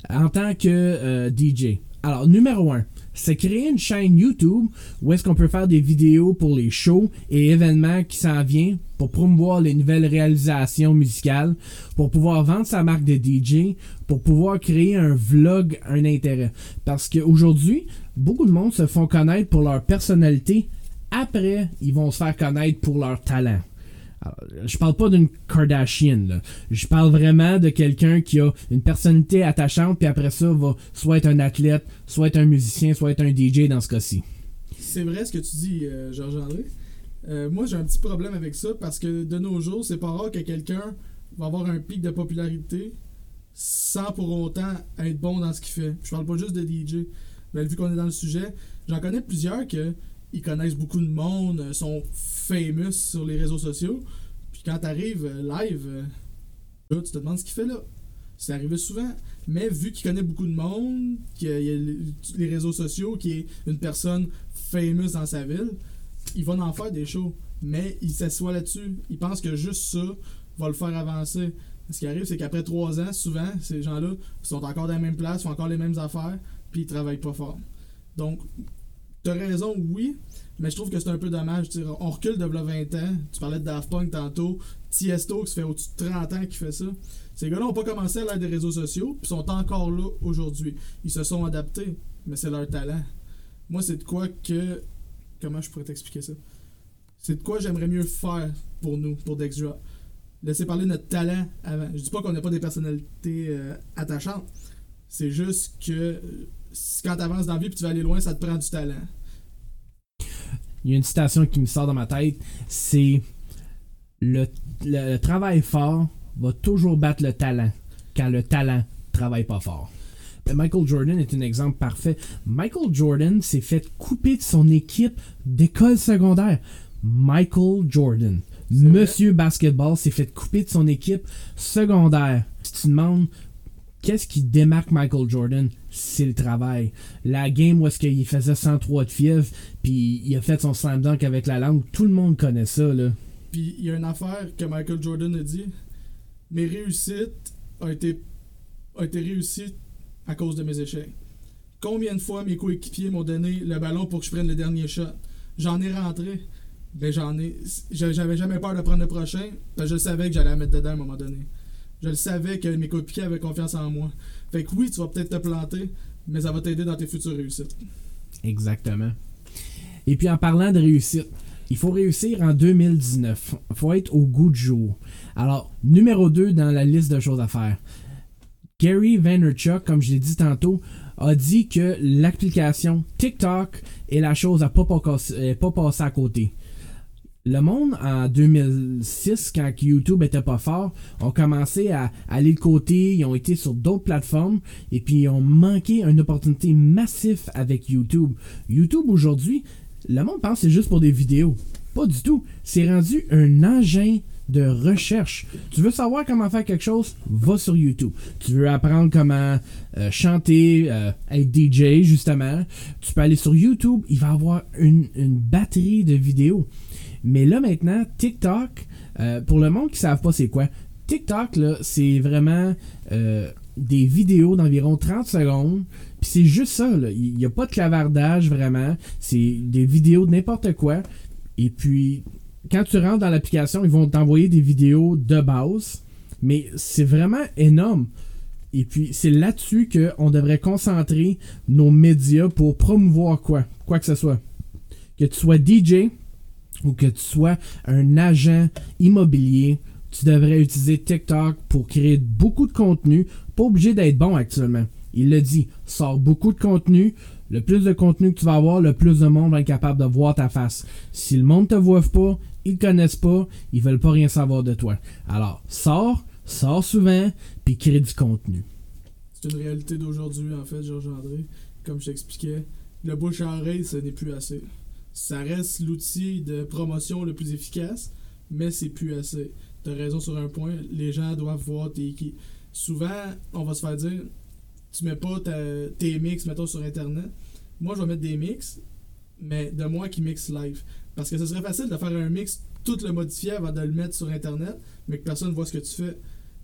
en tant que euh, DJ. Alors, numéro 1, c'est créer une chaîne YouTube où est-ce qu'on peut faire des vidéos pour les shows et événements qui s'en viennent pour promouvoir les nouvelles réalisations musicales, pour pouvoir vendre sa marque de DJ, pour pouvoir créer un vlog, un intérêt. Parce qu'aujourd'hui, beaucoup de monde se font connaître pour leur personnalité. Après, ils vont se faire connaître pour leur talent. Alors, je parle pas d'une Kardashian. Je parle vraiment de quelqu'un qui a une personnalité attachante, puis après ça, va soit être un athlète, soit être un musicien, soit être un DJ dans ce cas-ci. C'est vrai ce que tu dis, euh, Georges-André. Euh, moi, j'ai un petit problème avec ça parce que de nos jours, c'est pas rare que quelqu'un va avoir un pic de popularité sans pour autant être bon dans ce qu'il fait. Je parle pas juste de DJ. Mais vu qu'on est dans le sujet, j'en connais plusieurs que ils connaissent beaucoup de monde, euh, sont famous sur les réseaux sociaux. Puis quand t'arrives euh, live, euh, tu te demandes ce qu'il fait là. C'est arrivé souvent. Mais vu qu'il connaît beaucoup de monde, qu'il y a les réseaux sociaux, qu'il est une personne famous dans sa ville, il va en faire des shows. Mais il s'assoit là-dessus. Il pense que juste ça va le faire avancer. Ce qui arrive, c'est qu'après trois ans, souvent, ces gens-là sont encore dans la même place, font encore les mêmes affaires, puis ils travaillent pas fort. Donc, T'as raison, oui, mais je trouve que c'est un peu dommage. On recule de 20 ans. Tu parlais de Daft Punk tantôt. Tiesto, qui fait au-dessus de 30 ans qui fait ça. Ces gars-là n'ont pas commencé à l'ère des réseaux sociaux, puis sont encore là aujourd'hui. Ils se sont adaptés, mais c'est leur talent. Moi, c'est de quoi que. Comment je pourrais t'expliquer ça? C'est de quoi j'aimerais mieux faire pour nous, pour Dexdra. Laisser parler notre talent avant. Je dis pas qu'on n'a pas des personnalités euh, attachantes. C'est juste que quand tu avances dans la vie et tu vas aller loin, ça te prend du talent. Il y a une citation qui me sort dans ma tête, c'est le, travail fort va toujours battre le talent quand le talent travaille pas fort. Ben, Michael Jordan est un exemple parfait. Michael Jordan s'est fait couper de son équipe d'école secondaire. Michael Jordan, Monsieur Basketball, s'est fait couper de son équipe secondaire. Si tu demandes qu'est-ce qui démarque Michael Jordan? C'est le travail. La game où est-ce qu'il faisait 103 de fièvre, puis il a fait son slam dunk avec la langue, tout le monde connaît ça, là. Puis il y a une affaire que Michael Jordan a dit mes réussites ont été, ont réussies à cause de mes échecs. Combien de fois mes coéquipiers m'ont donné le ballon pour que je prenne le dernier shot? J'en ai rentré. Ben j'en ai. J'avais jamais peur de prendre le prochain, parce que je savais que j'allais la mettre dedans à un moment donné. Je le savais que mes coéquipiers avaient confiance en moi. Fait que oui, tu vas peut-être te planter, mais ça va t'aider dans tes futures réussites. Exactement. Et puis en parlant de réussite, il faut réussir en 2019. Il faut être au goût du jour. Alors, numéro 2 dans la liste de choses à faire. Gary Vaynerchuk, comme je l'ai dit tantôt, a dit que l'application TikTok est la chose à pas, pas, pas passer à côté. Le monde, en 2006, quand YouTube était pas fort, ont commencé à aller de côté, ils ont été sur d'autres plateformes, et puis ils ont manqué une opportunité massive avec YouTube. YouTube aujourd'hui, le monde pense que c'est juste pour des vidéos. Pas du tout. C'est rendu un engin de recherche. Tu veux savoir comment faire quelque chose? Va sur YouTube. Tu veux apprendre comment euh, chanter, euh, être DJ, justement? Tu peux aller sur YouTube. Il va y avoir une, une batterie de vidéos. Mais là maintenant, TikTok, euh, pour le monde qui ne savent pas c'est quoi, TikTok, là, c'est vraiment euh, des vidéos d'environ 30 secondes. Puis c'est juste ça, Il n'y a pas de clavardage vraiment. C'est des vidéos de n'importe quoi. Et puis, quand tu rentres dans l'application, ils vont t'envoyer des vidéos de base. Mais c'est vraiment énorme. Et puis, c'est là-dessus qu'on devrait concentrer nos médias pour promouvoir quoi? Quoi que ce soit. Que tu sois DJ, ou que tu sois un agent immobilier, tu devrais utiliser TikTok pour créer beaucoup de contenu, pas obligé d'être bon actuellement. Il le dit, sors beaucoup de contenu, le plus de contenu que tu vas avoir, le plus de monde va être capable de voir ta face. Si le monde te voit pas, ils te connaissent pas, ils veulent pas rien savoir de toi. Alors, sors, sors souvent, puis crée du contenu. C'est une réalité d'aujourd'hui, en fait, Georges-André. Comme je t'expliquais, le bouche à oreille, ce n'est plus assez. Ça reste l'outil de promotion le plus efficace, mais c'est plus assez. Tu as raison sur un point, les gens doivent voir tes qui. Souvent, on va se faire dire tu mets pas tes mix, mettons, sur Internet. Moi, je vais mettre des mix, mais de moi qui mixe live. Parce que ce serait facile de faire un mix, tout le modifier avant de le mettre sur Internet, mais que personne voit ce que tu fais.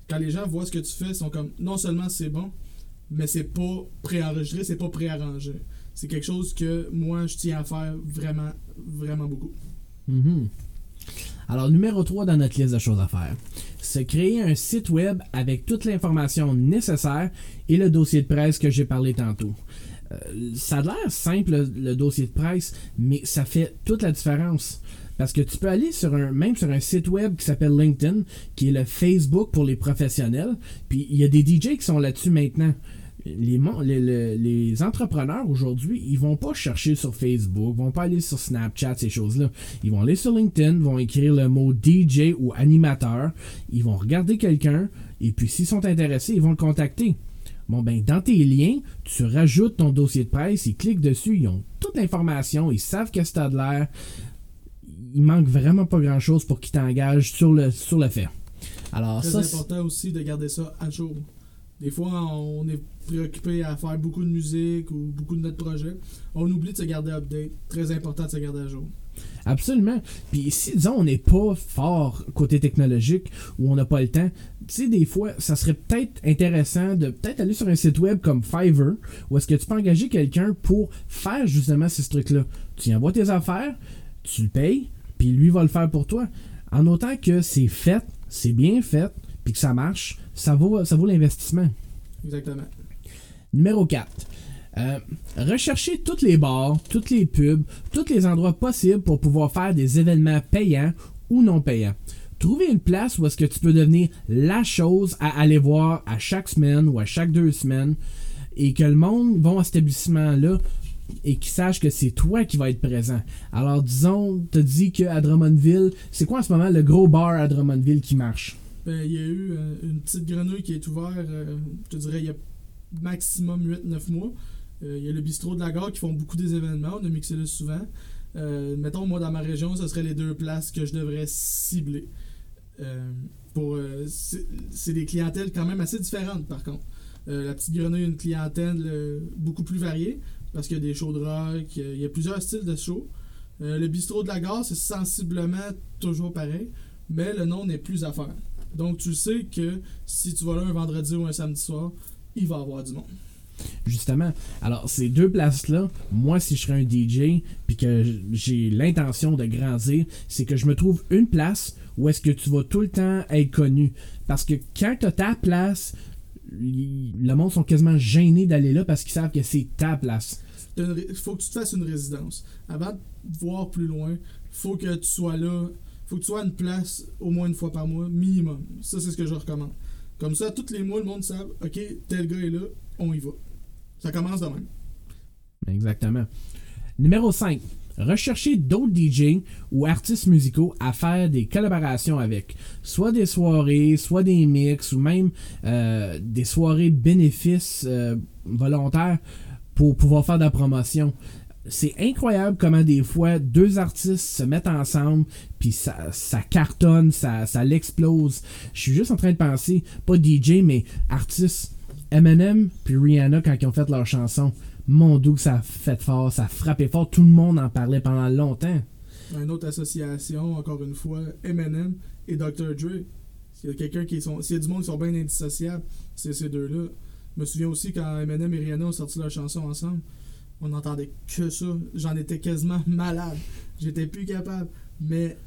Quand les gens voient ce que tu fais, ils sont comme non seulement c'est bon, mais c'est pas préenregistré, c'est pas préarrangé. C'est quelque chose que moi, je tiens à faire vraiment, vraiment beaucoup. Mm-hmm. Alors, numéro 3 dans notre liste de choses à faire, c'est créer un site web avec toute l'information nécessaire et le dossier de presse que j'ai parlé tantôt. Euh, ça a l'air simple, le, dossier de presse, mais ça fait toute la différence. Parce que tu peux aller sur un, même sur un site web qui s'appelle LinkedIn, qui est le Facebook pour les professionnels. Puis il y a des DJ qui sont là-dessus maintenant les, les, entrepreneurs aujourd'hui, ils vont pas chercher sur Facebook, vont pas aller sur Snapchat, ces choses-là. Ils vont aller sur LinkedIn, vont écrire le mot DJ ou animateur, ils vont regarder quelqu'un, et puis s'ils sont intéressés, ils vont le contacter. Bon, ben, dans tes liens, tu rajoutes ton dossier de presse, ils cliquent dessus, ils ont toute l'information, ils savent que c'est de l'air. Il manque vraiment pas grand chose pour qu'ils t'engagent sur le, sur le fait. Alors, c'est important aussi de garder ça à jour. Des fois, on est préoccupé à faire beaucoup de musique ou beaucoup de notre projet. On oublie de se garder update. Très important de se garder à jour. Absolument. Puis si, disons, on n'est pas fort côté technologique ou on n'a pas le temps, tu sais, des fois, ça serait peut-être intéressant de peut-être aller sur un site web comme Fiverr où est-ce que tu peux engager quelqu'un pour faire justement ces trucs-là. Tu y envoies tes affaires, tu le payes, puis lui va le faire pour toi. En autant que c'est fait, c'est bien fait, puis que ça marche, ça vaut, ça vaut l'investissement. Exactement. Numéro 4. Euh, rechercher toutes les bars, toutes les pubs, tous les endroits possibles pour pouvoir faire des événements payants ou non payants. Trouver une place où est-ce que tu peux devenir la chose à aller voir à chaque semaine ou à chaque deux semaines et que le monde va à cet établissement-là et qu'il sache que c'est toi qui vas être présent. Alors disons, te dis qu'à Drummondville, c'est quoi en ce moment le gros bar à Drummondville qui marche? Ben, il y a eu euh, une petite grenouille qui est ouverte, euh, je te dirais, il y a maximum 8-9 mois. Euh, il y a le bistrot de la gare qui font beaucoup des événements, on a mixé là souvent. mettons, moi, dans ma région, ce serait les deux places que je devrais cibler. pour c'est des clientèles quand même assez différentes, par contre. la petite grenouille a une clientèle beaucoup plus variée, parce qu'il y a des shows de rock, il y a plusieurs styles de shows. le bistrot de la gare, c'est sensiblement toujours pareil, mais le nom n'est plus à faire. Donc, tu sais que si tu vas là un vendredi ou un samedi soir, il va y avoir du monde. Justement. Alors, ces deux places-là, moi, si je serais un DJ, puis que j'ai l'intention de grandir, c'est que je me trouve une place où est-ce que tu vas tout le temps être connu. Parce que quand tu as ta place, le monde sont quasiment gênés d'aller là parce qu'ils savent que c'est ta place. Il faut que tu te fasses une résidence. Avant de voir plus loin, il faut que tu sois là faut que tu sois une place au moins une fois par mois, minimum. Ça, c'est ce que je recommande. Comme ça, tous les mois, le monde sait, OK, tel gars est là, on y va. Ça commence de même. Exactement. Numéro 5. Rechercher d'autres DJ ou artistes musicaux à faire des collaborations avec. Soit des soirées, soit des mix, ou même euh, des soirées bénéfices euh, volontaires pour pouvoir faire de la promotion c'est incroyable comment des fois deux artistes se mettent ensemble puis ça, ça cartonne, ça, ça l'explose. Je suis juste en train de penser, pas DJ mais artistes. Eminem puis Rihanna quand ils ont fait leur chanson. Mon doux ça a fait fort, ça a frappé fort, tout le monde en parlait pendant longtemps. Une autre association, encore une fois, Eminem et Dr. Dre. S'il y a quelqu'un qui sont. S'il y a du monde qui sont bien indissociables, c'est ces deux-là. Je me souviens aussi quand Eminem et Rihanna ont sorti leur chanson ensemble on n'entendait que ça. J'en étais quasiment malade. J'étais plus capable. Mais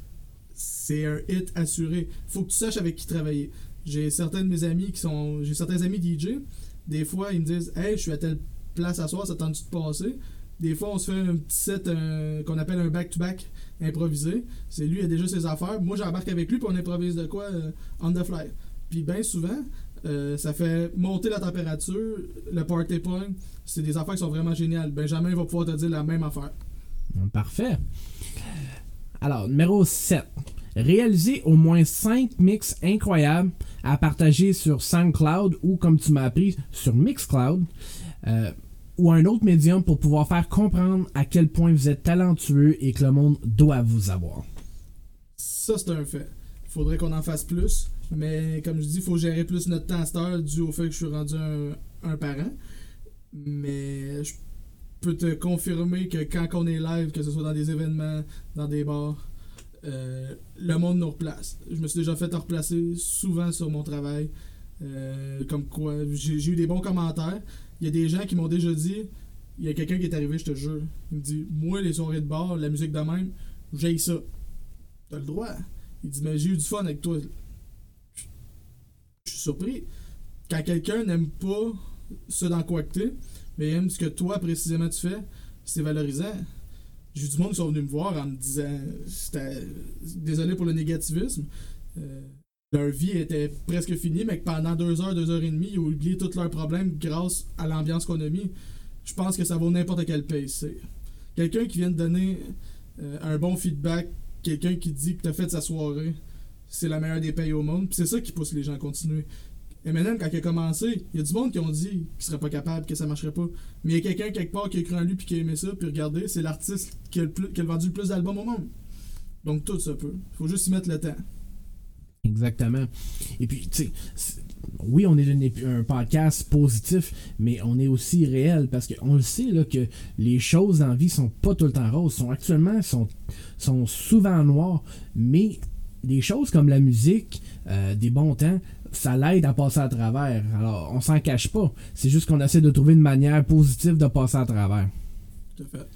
c'est un hit assuré. Faut que tu saches avec qui travailler. J'ai certains de mes amis qui sont. J'ai certains amis DJ. Des fois, ils me disent Hey, je suis à telle place à soir, ça tente-tu de passer? Des fois, on se fait un petit set qu'on appelle un back-to-back improvisé. C'est lui, il a déjà ses affaires. Moi, j'embarque avec lui, puis on improvise de quoi euh, on the fly. Puis bien souvent, euh, ça fait monter la température, le party point. C'est des affaires qui sont vraiment géniales. Benjamin va pouvoir te dire la même affaire. Parfait. Alors, numéro 7. Réaliser au moins 5 mix incroyables à partager sur SoundCloud ou, comme tu m'as appris, sur Mixcloud. Euh, ou un autre médium pour pouvoir faire comprendre à quel point vous êtes talentueux et que le monde doit vous avoir. Ça, c'est un fait. Il faudrait qu'on en fasse plus. Mais comme je dis, il faut gérer plus notre temps à cette heure dû au fait que je suis rendu un, parent. Mais je peux te confirmer que quand on est live, que ce soit dans des événements, dans des bars, euh, le monde nous replace. Je me suis déjà fait replacer souvent sur mon travail. Euh, comme quoi, j'ai eu des bons commentaires. Il y a des gens qui m'ont déjà dit il y a quelqu'un qui est arrivé, je te jure. Il me dit Moi, les soirées de bar, la musique de même, j'ai ça. T'as le droit. Il dit Mais j'ai eu du fun avec toi. Je suis surpris. Quand quelqu'un n'aime pas ce dans quoi que t'es, mais ce que toi précisément tu fais, c'est valorisant. J'ai eu du monde qui sont venus me voir en me disant Désolé pour le négativisme. Euh, leur vie était presque finie, mais que pendant deux heures, deux heures et demie, ils ont oublié tous leurs problèmes grâce à l'ambiance qu'on a mis. Je pense que ça vaut n'importe quel pays. Quelqu'un qui vient de donner euh, un bon feedback, quelqu'un qui dit que tu as fait sa soirée, c'est la meilleure des pays au monde. c'est ça qui pousse les gens à continuer. Et maintenant, quand il a commencé, il y a du monde qui ont dit qu'il serait pas capable, que ça marcherait pas. Mais il y a quelqu'un quelque part qui a cru en lui puis qui a aimé ça, puis regardez, c'est l'artiste qui, qui, a vendu le plus d'albums au monde. Donc tout ça peut. Il faut juste y mettre le temps. Exactement. Et puis, tu sais, oui, on est un, podcast positif, mais on est aussi réel parce qu'on le sait là, que les choses en vie sont pas tout le temps roses. Sont actuellement sont, sont souvent noires, mais des choses comme la musique, euh, des bons temps, ça l'aide à passer à travers. Alors, on s'en cache pas. C'est juste qu'on essaie de trouver une manière positive de passer à travers. Tout à fait.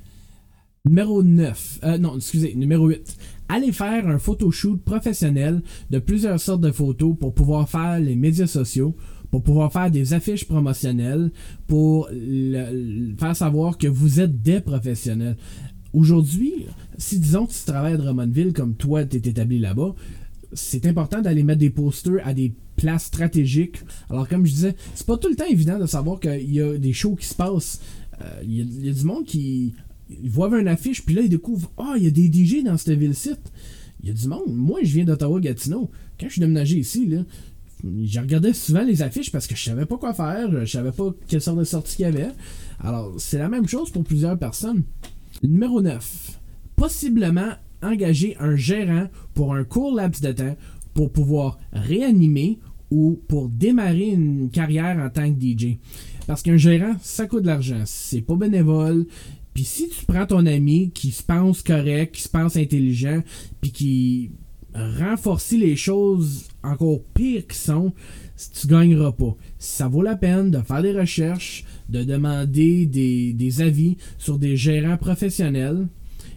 Numéro 9. Euh, non, excusez, numéro 8. Allez faire un photoshoot professionnel de plusieurs sortes de photos pour pouvoir faire les médias sociaux, pour pouvoir faire des affiches promotionnelles, pour faire savoir que vous êtes des professionnels. Aujourd'hui, si disons que tu travailles à Drummondville comme toi, tu es établi là-bas, c'est important d'aller mettre des posters à des places stratégiques. Alors, comme je disais, c'est pas tout le temps évident de savoir qu'il y a des shows qui se passent. Euh, il y, a du monde qui voient une affiche, puis là, ils découvrent Ah, il y a des DJ dans cette ville-site. Il y a du monde. Moi, je viens d'Ottawa-Gatineau. Quand je suis déménagé ici, là, je regardais souvent les affiches parce que je savais pas quoi faire, je savais pas quelle sorte de sortie qu'il y avait. Alors, c'est la même chose pour plusieurs personnes. Numéro 9. Possiblement engager un gérant pour un court laps de temps pour pouvoir réanimer ou pour démarrer une carrière en tant que DJ. Parce qu'un gérant, ça coûte de l'argent. C'est pas bénévole. Puis si tu prends ton ami qui se pense correct, qui se pense intelligent, puis qui renforce les choses encore pires qui sont, tu gagneras pas. Ça vaut la peine de faire des recherches, de demander des, des avis sur des gérants professionnels.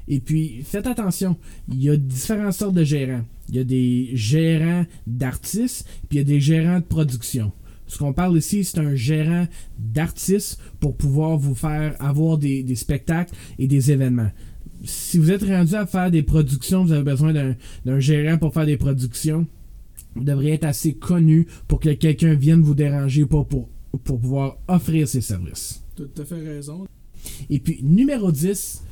Et puis, faites attention, il y a différentes sortes de gérants. Il y a des gérants d'artistes, puis il y a des gérants de production. Ce qu'on parle ici, c'est un gérant d'artistes pour pouvoir vous faire avoir des, spectacles et des événements. Si vous êtes rendu à faire des productions, vous avez besoin d'un gérant pour faire des productions, vous devriez être assez connu pour que quelqu'un vienne vous déranger pour, pour, pour pouvoir offrir ses services. Tout à fait raison. Et puis, numéro 10,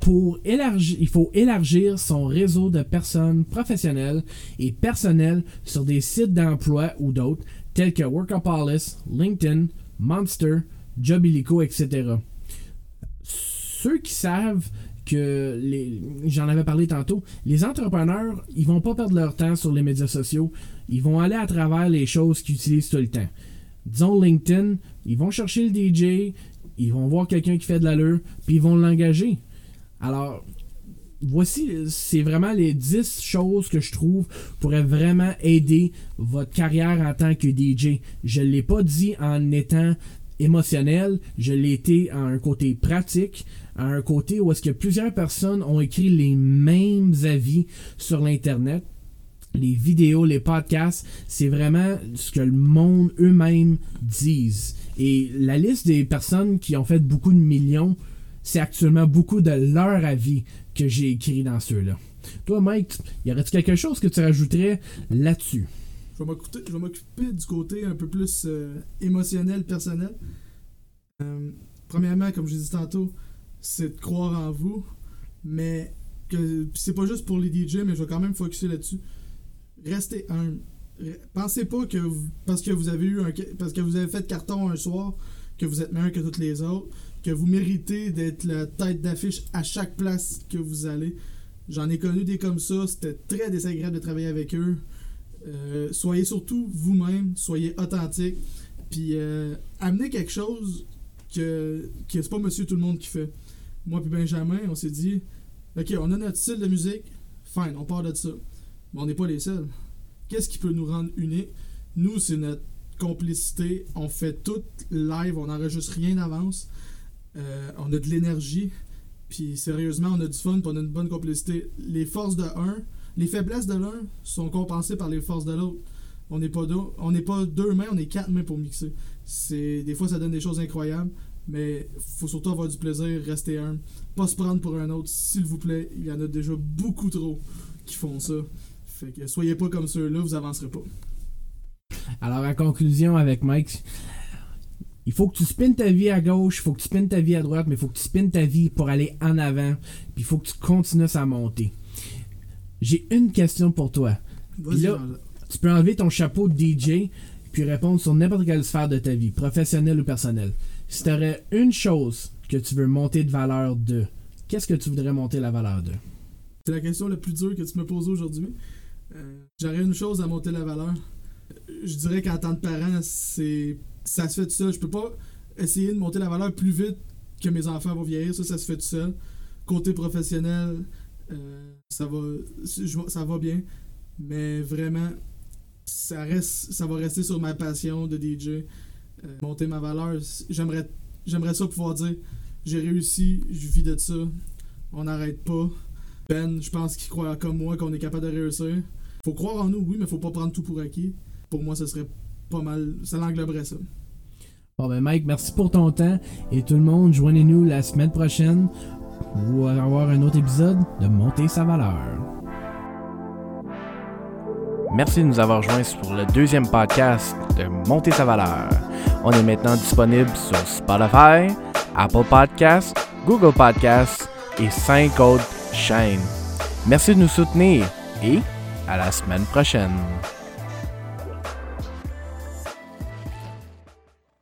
pour élargir, il faut élargir son réseau de personnes professionnelles et personnelles sur des sites d'emploi ou d'autres tels que Workopolis, LinkedIn, Monster, Jobilico, etc. Ceux qui savent que j'en avais parlé tantôt, les entrepreneurs, ils vont pas perdre leur temps sur les médias sociaux, ils vont aller à travers les choses qu'ils utilisent tout le temps. Disons LinkedIn, ils vont chercher le DJ, ils vont voir quelqu'un qui fait de l'allure, puis ils vont l'engager. Alors, voici, c'est vraiment les 10 choses que je trouve pourraient vraiment aider votre carrière en tant que DJ. Je ne l'ai pas dit en étant émotionnel, je l'ai été à un côté pratique, à un côté où est-ce que plusieurs personnes ont écrit les mêmes avis sur l'Internet. Les vidéos, les podcasts, c'est vraiment ce que le monde eux-mêmes disent. Et la liste des personnes qui ont fait beaucoup de millions, c'est actuellement beaucoup de leur avis que j'ai écrit dans ceux-là. Toi, Mike, y aurait-il quelque chose que tu rajouterais là-dessus? Je vais m'occuper du côté un peu plus euh, émotionnel, personnel. Euh, premièrement, comme je l'ai dit tantôt, c'est de croire en vous, mais c'est pas juste pour les DJ, mais je vais quand même focuser là-dessus. Restez humble. Pensez pas que parce que vous avez eu un parce que vous avez fait carton un soir que vous êtes meilleur que toutes les autres, que vous méritez d'être la tête d'affiche à chaque place que vous allez. J'en ai connu des comme ça, c'était très désagréable de travailler avec eux. Euh, soyez surtout vous-même, soyez authentique, puis euh, amenez quelque chose que, que c'est pas monsieur tout le monde qui fait. Moi puis Benjamin, on s'est dit, ok, on a notre style de musique, fine, on part de ça. Mais on n'est pas les seuls. Qu'est-ce qui peut nous rendre uniques? Nous, c'est notre complicité. On fait tout live, on n'enregistre rien d'avance. Euh, on a de l'énergie. Puis sérieusement, on a du fun, puis on a une bonne complicité. Les forces de un, les faiblesses de l'un sont compensées par les forces de l'autre. On n'est pas deux, on n'est pas deux mains, on est quatre mains pour mixer. C'est des fois ça donne des choses incroyables, mais faut surtout avoir du plaisir, rester un, pas se prendre pour un autre, s'il vous plaît. Il y en a déjà beaucoup trop qui font ça. Fait que soyez pas comme ceux-là, vous avancerez pas. Alors, en conclusion avec Mike, il faut que tu spins ta vie à gauche, il faut que tu spins ta vie à droite, mais il faut que tu spins ta vie pour aller en avant, puis il faut que tu continues à monter. J'ai une question pour toi. Là, tu peux enlever ton chapeau de DJ puis répondre sur n'importe quelle sphère de ta vie, professionnelle ou personnelle. Si tu aurais une chose que tu veux monter de valeur de, qu'est-ce que tu voudrais monter la valeur de? C'est la question la plus dure que tu me poses aujourd'hui. Euh, j'aurais une chose à monter la valeur. Je dirais qu'en tant que parent, c'est ça se fait tout seul. Je peux pas essayer de monter la valeur plus vite que mes enfants vont vieillir. Ça, ça se fait tout seul. Côté professionnel, euh, ça va ça va bien. Mais vraiment, ça reste ça va rester sur ma passion de DJ. Euh, monter ma valeur. J'aimerais ça pouvoir dire j'ai réussi, je vis de ça. On n'arrête pas. Ben, je pense qu'il croit comme moi qu'on est capable de réussir. Faut croire en nous, oui, mais faut pas prendre tout pour acquis. Pour moi, ce serait pas mal. Ça l'engloberait ça. Bon ben Mike, merci pour ton temps et tout le monde, joignez-nous la semaine prochaine pour avoir un autre épisode de Monter sa valeur. Merci de nous avoir joints pour le deuxième podcast de Monter sa valeur. On est maintenant disponible sur Spotify, Apple Podcasts, Google Podcasts et 5 autres chaînes. Merci de nous soutenir et à la semaine prochaine.